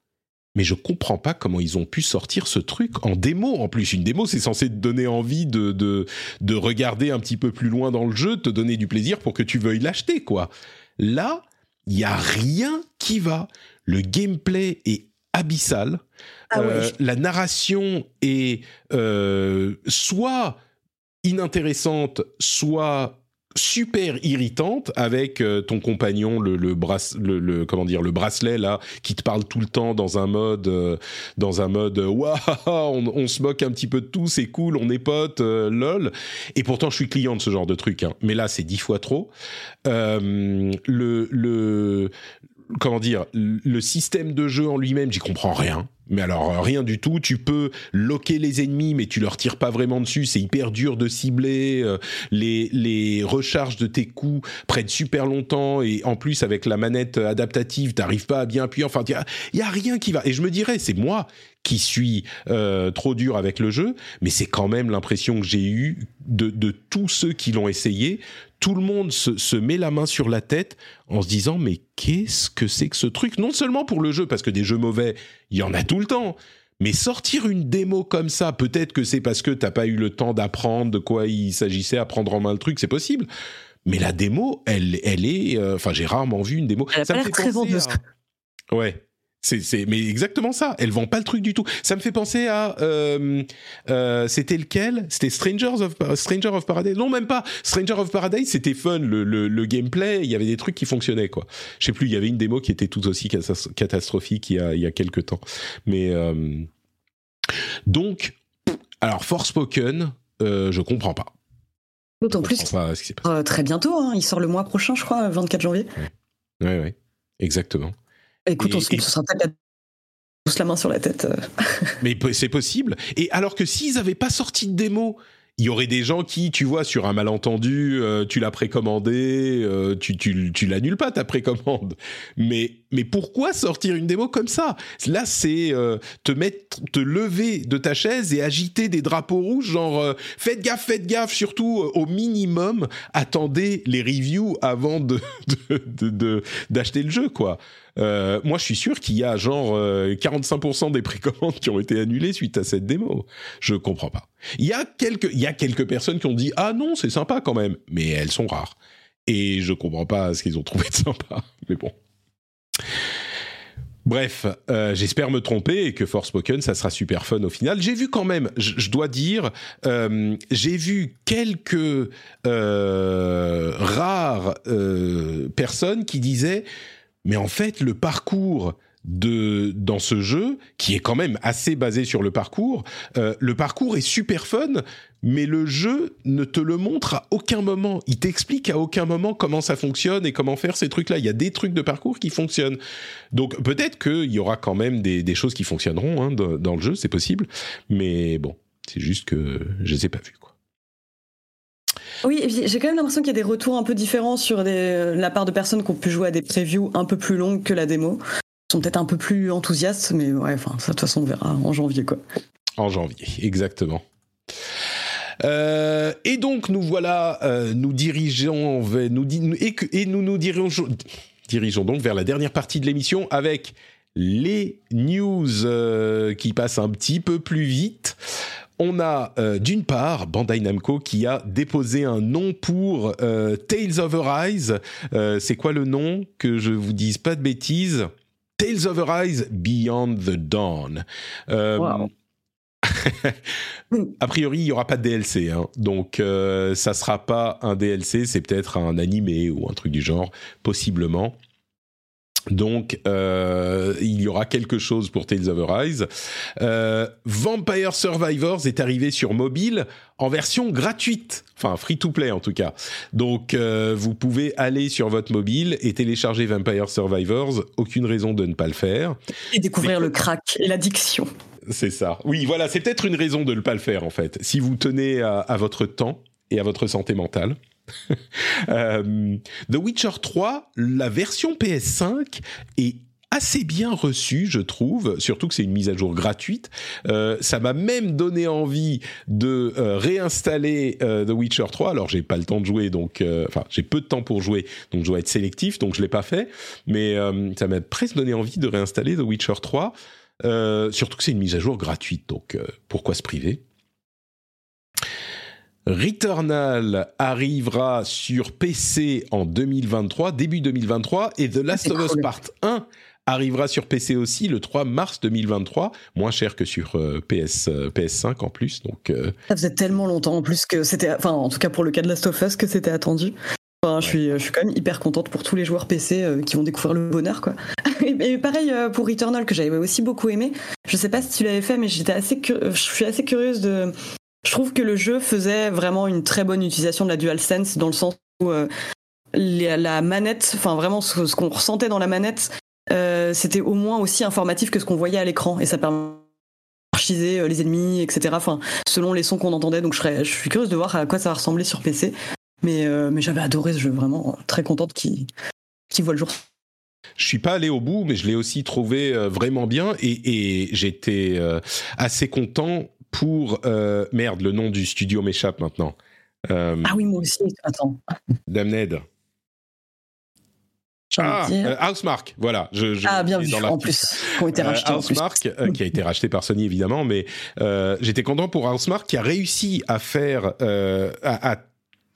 mais je comprends pas comment ils ont pu sortir ce truc en démo. En plus, une démo, c'est censé te donner envie de, de, de regarder un petit peu plus loin dans le jeu, te donner du plaisir pour que tu veuilles l'acheter, quoi. Là, il y a rien qui va. Le gameplay est abyssal. Ah ouais. Euh, la narration est euh, soit inintéressante, soit super irritante avec euh, ton compagnon le le, le le comment dire le bracelet là qui te parle tout le temps dans un mode euh, dans un mode waouh on, on, se moque un petit peu de tout c'est cool on est potes euh, lol et pourtant je suis client de ce genre de truc hein. mais là c'est dix fois trop le le comment dire, le système de jeu en lui-même, j'y comprends rien. Mais alors euh, rien du tout. Tu peux loquer les ennemis, mais tu leur tires pas vraiment dessus. C'est hyper dur de cibler. Euh, les les recharges de tes coups prennent super longtemps et en plus avec la manette adaptative, t'arrives pas à bien appuyer. Enfin, il y, a rien qui va. Et je me dirais, c'est moi qui suis euh, trop dur avec le jeu, mais c'est quand même l'impression que j'ai eue de, de tous ceux qui l'ont essayé tout le monde se, se, met la main sur la tête en se disant mais qu'est-ce que c'est que ce truc? Non seulement pour le jeu, parce que des jeux mauvais, il y en a tout le temps. Mais sortir une démo comme ça, peut-être que c'est parce que t'as pas eu le temps d'apprendre de quoi il s'agissait, à prendre en main le truc, c'est possible. Mais la démo, elle, elle est, euh, enfin, j'ai rarement vu une démo. Elle ça a pas l'air très vendeuse. À... Ouais. C'est, mais exactement ça. Elles vendent pas le truc du tout. Ça me fait penser à, euh, euh, c'était lequel? C'était Strangers of Stranger of Paradise. Non, même pas. Stranger of Paradise, c'était fun. Le, le, le, gameplay, il y avait des trucs qui fonctionnaient quoi. Je sais plus. Il y avait une démo qui était tout aussi catastrophique il y a il y a quelques temps. Mais euh, donc, alors Forspoken, euh, je comprends pas. D'autant plus pas ce qui très bientôt. Hein. Il sort le mois prochain, je crois, 24 janvier. Ouais, ouais, ouais. exactement. Écoute, on, se sera peut-être tous la main sur la tête. euh. Mais c'est possible. Et alors que s'ils n'avaient pas sorti de démo, il y aurait des gens qui, tu vois, sur un malentendu, euh, tu l'as précommandé, euh, tu, tu, tu l'annules pas ta précommande. Mais, mais pourquoi sortir une démo comme ça? Là, c'est euh, te mettre, te lever de ta chaise et agiter des drapeaux rouges, genre faites gaffe, faites gaffe, surtout au minimum, attendez les reviews avant de d'acheter de, de, de, le jeu, quoi. Euh, moi, je suis sûr qu'il y a genre euh, 45% des précommandes qui ont été annulées suite à cette démo. Je comprends pas. Il y a quelques, il y a quelques personnes qui ont dit ah non, c'est sympa quand même, mais elles sont rares. Et je comprends pas ce qu'ils ont trouvé de sympa. Mais bon. Bref, euh, j'espère me tromper et que Forspoken, ça sera super fun au final. J'ai vu quand même, je dois dire, euh, j'ai vu quelques euh, rares personnes qui disaient mais en fait, le parcours de dans ce jeu, qui est quand même assez basé sur le parcours, euh, le parcours est super fun, mais le jeu ne te le montre à aucun moment. Il t'explique à aucun moment comment ça fonctionne et comment faire ces trucs-là. Il y a des trucs de parcours qui fonctionnent. Donc peut-être qu'il y aura quand même des, des choses qui fonctionneront hein, dans, le jeu, c'est possible. Mais bon, c'est juste que je les ai pas vus. Oui, j'ai quand même l'impression qu'il y a des retours un peu différents sur des, la part de personnes qui ont pu jouer à des previews un peu plus longues que la démo. Ils sont peut-être un peu plus enthousiastes, mais ouais, enfin, ça, de toute façon, on verra en janvier, quoi. En janvier, exactement. Euh, et donc nous voilà, euh, nous dirigeons vers, nous, et, nous nous dirigeons, dirigeons donc vers la dernière partie de l'émission avec les news euh, qui passent un petit peu plus vite. On a euh, d'une part Bandai Namco qui a déposé un nom pour euh, Tales of Arise. Euh, c'est quoi le nom Que je vous dise pas de bêtises? Tales of Arise Beyond the Dawn. Wow. a priori, il y aura pas de DLC, hein. donc ça sera pas un DLC, c'est peut-être un animé ou un truc du genre, possiblement. Donc, euh, il y aura quelque chose pour Tales of Arise. Euh, Vampire Survivors est arrivé sur mobile en version gratuite, enfin free-to-play en tout cas. Donc, euh, vous pouvez aller sur votre mobile et télécharger Vampire Survivors. Aucune raison de ne pas le faire. Et découvrir Mais... le crack et l'addiction. C'est ça. Oui, voilà, c'est peut-être une raison de ne pas le faire en fait. Si vous tenez à, à votre temps et à votre santé mentale. euh, The Witcher 3, la version PS5 est assez bien reçue, je trouve, surtout que c'est une mise à jour gratuite. Euh, ça m'a même donné envie de euh, réinstaller The Witcher 3. Alors j'ai pas le temps de jouer, donc enfin j'ai peu de temps pour jouer, donc je dois être sélectif, donc je l'ai pas fait. Mais ça m'a presque donné envie de réinstaller The Witcher 3. surtout que c'est une mise à jour gratuite, donc pourquoi se priver? Returnal arrivera sur PC en 2023, début 2023, et The Last of Us Part 1 arrivera sur PC aussi le 3 mars 2023, moins cher que sur PS, PS5 en plus. Donc, Ça faisait tellement longtemps en plus que c'était, enfin en tout cas pour le cas de Last of Us, que c'était attendu. Enfin, je, suis, je suis quand même hyper contente pour tous les joueurs PC qui vont découvrir le bonheur. Quoi. Et, pareil pour Returnal, que j'avais aussi beaucoup aimé. Je sais pas si tu l'avais fait, mais j'étais assez je suis assez curieuse de. Je trouve que le jeu faisait vraiment une très bonne utilisation de la DualSense dans le sens où la manette, enfin vraiment ce, qu'on ressentait dans la manette, euh, c'était au moins aussi informatif que ce qu'on voyait à l'écran et ça permet d'archiser euh, les ennemis, etc. Enfin, selon les sons qu'on entendait. Donc je, serais, je suis curieuse de voir à quoi ça va ressembler sur PC. Mais, euh, mais j'avais adoré ce jeu, vraiment très contente qu'il voit le jour. Je suis pas allé au bout, mais je l'ai aussi trouvé vraiment bien et j'étais assez content pour merde. Le nom du studio m'échappe maintenant. ah oui, moi aussi. Attends. Damned. Ah, euh, Housemark, voilà. Je, ah, bien vu, en plus, qui ont été euh, euh, qui a été racheté par Sony évidemment, mais j'étais content pour Housemark qui a réussi à faire, à,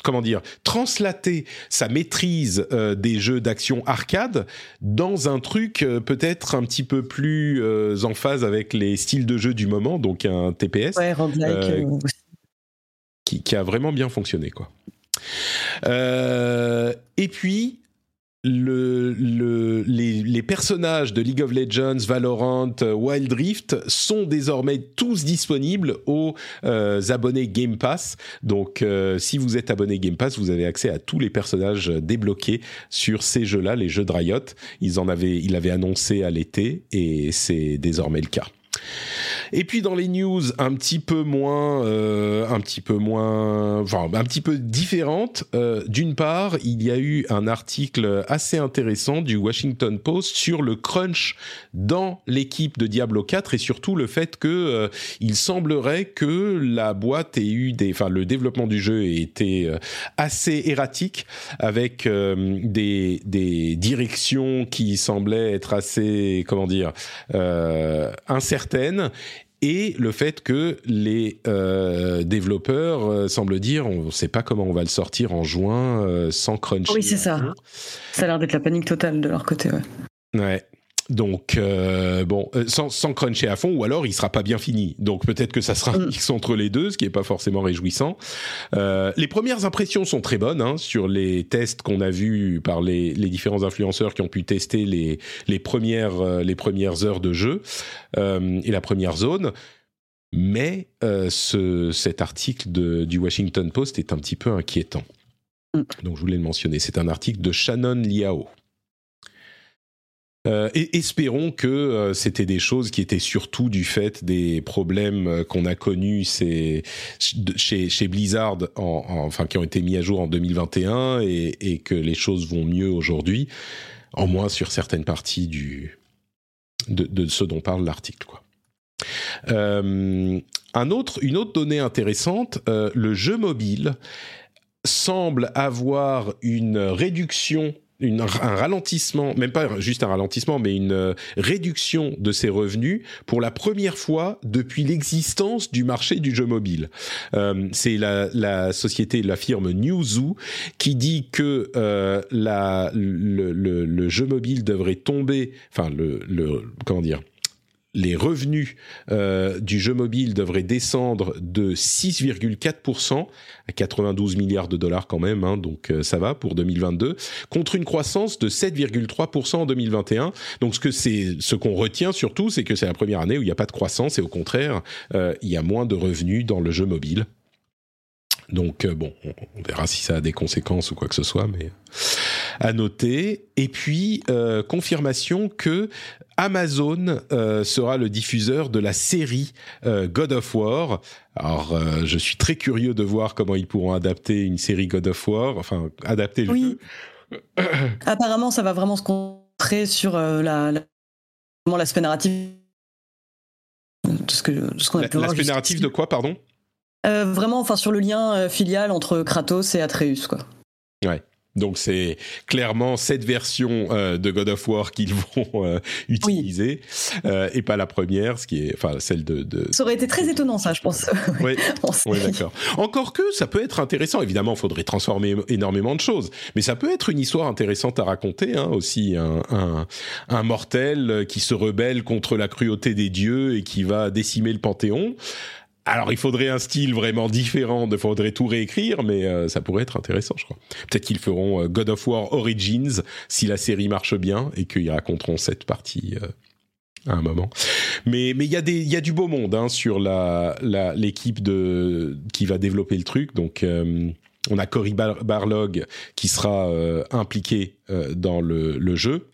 comment dire, translater sa maîtrise des jeux d'action arcade dans un truc peut-être un petit peu plus en phase avec les styles de jeu du moment, donc un TPS. Ouais, qui, qui, a vraiment bien fonctionné, quoi. et puis, le, le, les, les, personnages de League of Legends, Valorant, euh, Wild Rift sont désormais tous disponibles aux euh, abonnés Game Pass. Donc, euh, si vous êtes abonné Game Pass, vous avez accès à tous les personnages débloqués sur ces jeux-là, les jeux de Riot. Ils en avaient, il avait annoncé à l'été et c'est désormais le cas. Et puis dans les news un petit peu moins, euh, un petit peu moins, enfin un petit peu différentes. Euh, D'une part, il y a eu un article assez intéressant du Washington Post sur le crunch dans l'équipe de Diablo 4 et surtout le fait que euh, il semblerait que la boîte ait eu des, enfin le développement du jeu ait été euh, assez erratique avec euh, des des directions qui semblaient être assez, comment dire, incertaines et le fait que les euh, développeurs euh, semblent dire on ne sait pas comment on va le sortir en juin euh, sans crunch. Oui, c'est ça. Ça a l'air d'être la panique totale de leur côté. Ouais. Ouais. Donc euh, bon, euh, sans, sans, cruncher à fond, ou alors il sera pas bien fini. Donc peut-être que ça sera un mm. mix entre les deux, ce qui est pas forcément réjouissant. Euh, les premières impressions sont très bonnes hein, sur les tests qu'on a vus par les, les, différents influenceurs qui ont pu tester les, les premières euh, les premières heures de jeu et la première zone. Mais ce, cet article de, du Washington Post est un petit peu inquiétant. Mm. Donc je voulais le mentionner. C'est un article de Shannon Liao. Euh, et espérons que euh, c'était des choses qui étaient surtout du fait des problèmes euh, qu'on a connus chez, Blizzard, en, enfin qui ont été mis à jour en 2021 et, que les choses vont mieux aujourd'hui, en moins sur certaines parties de, de ce dont parle l'article. Un autre, une autre donnée intéressante, le jeu mobile semble avoir une réduction un ralentissement, même pas juste un ralentissement, mais une euh, réduction de ses revenus pour la première fois depuis l'existence du marché du jeu mobile. Euh, c'est la, la, société, la firme Newzoo qui dit que euh, la, le, le, le, jeu mobile devrait tomber, enfin le, le comment dire, les revenus euh, du jeu mobile devraient descendre de 6,4% à 92 milliards de dollars quand même, hein, donc euh, ça va pour 2022, contre une croissance de 7,3% en 2021. Donc ce que c'est, ce qu'on retient surtout, c'est que c'est la première année où il n'y a pas de croissance et au contraire, euh, il y a moins de revenus dans le jeu mobile. Donc bon, on verra si ça a des conséquences ou quoi que ce soit, mais à noter. Et puis confirmation que Amazon euh, sera le diffuseur de la série euh, God of War. Alors, euh, je suis très curieux de voir comment ils pourront adapter une série God of War, enfin adapter le oui. jeu. Apparemment, ça va vraiment se concentrer sur la, l'aspect narratif de ce L'aspect narratif de quoi, pardon? Vraiment, enfin sur le lien filial entre Kratos et Atreus, quoi. Ouais. Donc c'est clairement cette version euh, de God of War qu'ils vont euh, utiliser euh, et pas la première, ce qui est enfin celle de, de... Ça aurait été très étonnant ça, je pense. Oui, d'accord. Encore que ça peut être intéressant. Évidemment, il faudrait transformer énormément de choses, mais ça peut être une histoire intéressante à raconter hein, aussi. Un, un, un mortel qui se rebelle contre la cruauté des dieux et qui va décimer le panthéon. Alors, il faudrait un style vraiment différent, il faudrait tout réécrire, mais euh, ça pourrait être intéressant, je crois. Peut-être qu'ils feront euh, God of War Origins si la série marche bien et qu'ils raconteront cette partie euh, à un moment. Mais il y a des y a du beau monde hein, sur la la- l'équipe de qui va développer le truc. Donc euh, on a Cory Bar- Barlog qui sera euh, impliqué dans le, le jeu.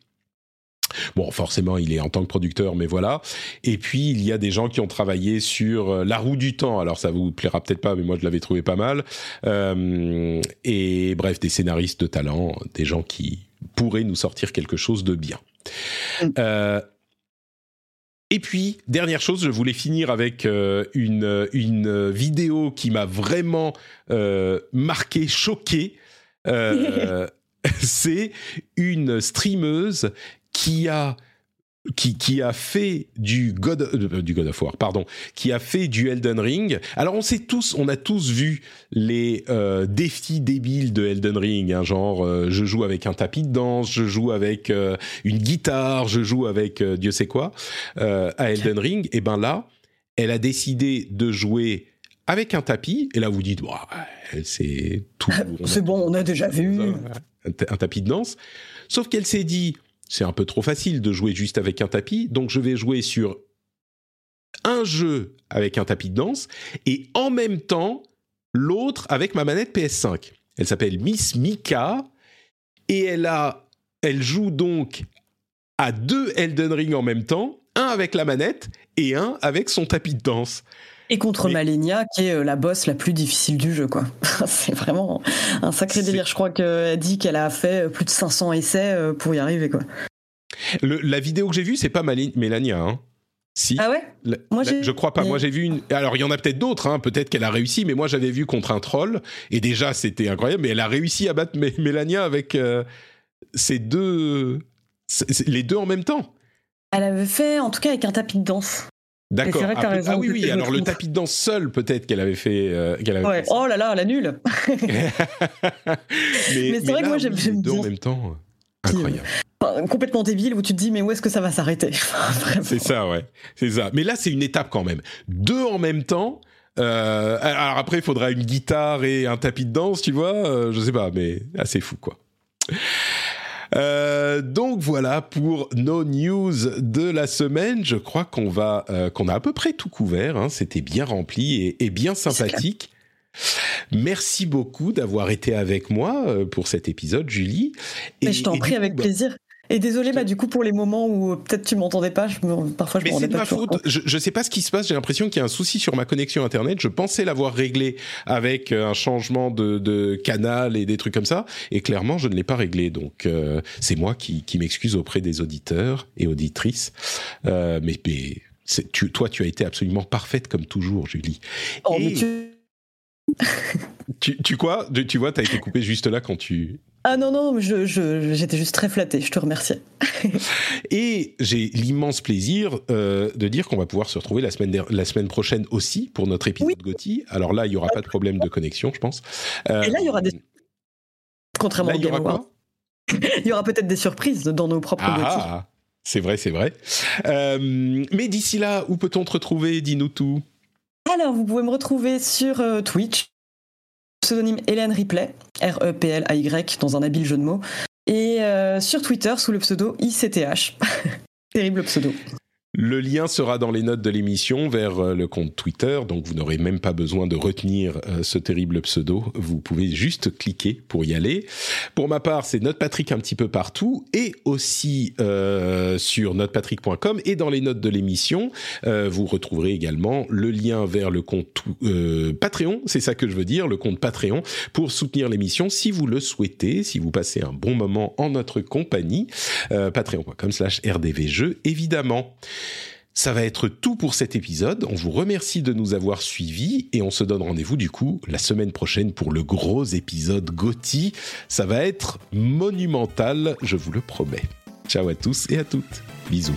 Bon, forcément, il est en tant que producteur, mais voilà. Et puis, il y a des gens qui ont travaillé sur euh, La Roue du Temps. Alors, ça vous plaira peut-être pas, mais moi, je l'avais trouvé pas mal. Euh, et bref, des scénaristes de talent, des gens qui pourraient nous sortir quelque chose de bien. Euh, et puis, dernière chose, je voulais finir avec euh, une, une vidéo qui m'a vraiment marqué, choqué. C'est une streameuse qui a qui, qui a fait du God, euh, du God of War, pardon, qui a fait du Elden Ring. Alors on sait tous, on a tous vu les euh, défis débiles de Elden Ring, hein, genre euh, je joue avec un tapis de danse, je joue avec euh, une guitare, je joue avec euh, Dieu sait quoi euh, à Elden Ring. Et ben là, elle a décidé de jouer avec un tapis. Et là vous dites, Ouah, c'est tout. C'est bon, on a déjà vu. un tapis de danse. Sauf qu'elle s'est dit, c'est un peu trop facile de jouer juste avec un tapis, donc je vais jouer sur un jeu avec un tapis de danse et en même temps l'autre avec ma manette PS5. Elle s'appelle Miss Mika et elle a, elle joue donc à deux Elden Ring en même temps, un avec la manette et un avec son tapis de danse. Et contre Mais- Malenia, qui est euh, la boss la plus difficile du jeu, quoi. c'est vraiment un sacré délire. Je crois qu'elle dit qu'elle a fait euh, plus de 500 essais euh, pour y arriver, quoi. Le- la vidéo que j'ai vue, c'est pas Mélania, hein. Si. Ah ouais? La- Moi, la- je crois pas. Moi, j'ai vu une. Alors, il y en a peut-être d'autres. Hein. Peut-être qu'elle a réussi, mais moi, j'avais vu contre un troll et déjà, c'était incroyable. Mais elle a réussi à battre Mé- Mélania avec euh, ces deux, les deux en même temps. Elle avait fait, en tout cas, avec un tapis de danse. D'accord. c'est vrai que t'as Ah, raison, ah oui, oui. Alors, le tapis de danse seul, peut-être qu'elle avait fait. euh, qu'elle avait Ouais. fait. Oh là là, la nulle mais, mais c'est vrai que moi, j'aime- les deux en bien. même temps. euh, Incroyable. Enfin, Complètement débile, où tu te dis, mais où est-ce que ça va s'arrêter? C'est ça, ouais. C'est ça. Mais là, c'est une étape quand même. Deux en même temps. euh, alors après, il faudra une guitare et un tapis de danse, tu vois. euh, je sais pas, mais assez fou, quoi. Euh, donc voilà pour nos news de la semaine. Je crois qu'on va, euh, qu'on a à peu près tout couvert. hein. C'était bien rempli et, et bien sympathique. Merci beaucoup d'avoir été avec moi euh, pour cet épisode, Julie. Mais Et- je t'en prie, avec bah, plaisir. Et désolé, bah, du coup, pour les moments où euh, peut-être tu m'entendais pas, je me- parfois je Mais c'est de pas ma faute. Je, je sais pas ce qui se passe. J'ai l'impression qu'il y a un souci sur ma connexion internet. Je pensais l'avoir réglé avec euh, un changement de, de canal et des trucs comme ça. Et clairement, je ne l'ai pas réglé. Donc, euh, c'est moi qui, qui m'excuse auprès des auditeurs et auditrices. Euh, mais mais c'est- tu, toi, tu as été absolument parfaite comme toujours, Julie. Oh, Et mais tu- tu, tu quoi? Tu tu vois, t'as été coupé juste là quand tu. Ah non, non, mais je- je- j'étais juste très flattée, je te remercie. Et j'ai l'immense plaisir euh, de dire qu'on va pouvoir se retrouver la semaine, la semaine prochaine aussi pour notre épisode Oui. Gauthier. Alors là, il y aura pas de problème de connexion, je pense. Euh, Et là, il y aura des- Contrairement là, au il y aura Game Awards. quoi? Il y aura peut-être des surprises dans nos propres Ah, ah, c'est vrai, c'est vrai. Euh, mais d'ici là, où peut-on te retrouver? Dis-nous tout. Alors, vous pouvez me retrouver sur euh, Twitch, pseudonyme Hélène Ripley, R-E-P-L-A-Y, dans un habile jeu de mots, et euh, sur Twitter sous le pseudo ICTH. Terrible pseudo. Le lien sera dans les notes de l'émission vers euh, le compte Twitter, donc vous n'aurez même pas besoin de retenir euh, ce terrible pseudo. Vous pouvez juste cliquer pour y aller. Pour ma part, c'est Notepatrick un petit peu partout et aussi euh, sur notepatrick.com et dans les notes de l'émission, vous retrouverez également le lien vers le compte Patreon, c'est ça que je veux dire, le compte Patreon pour soutenir l'émission si vous le souhaitez, si vous passez un bon moment en notre compagnie. Patreon.com slash rdvjeux, évidemment. Ça va être tout pour cet épisode. On vous remercie de nous avoir suivis et on se donne rendez-vous du coup la semaine prochaine pour le gros épisode Gotti. Ça va être monumental, je vous le promets. Ciao à tous et à toutes. Bisous.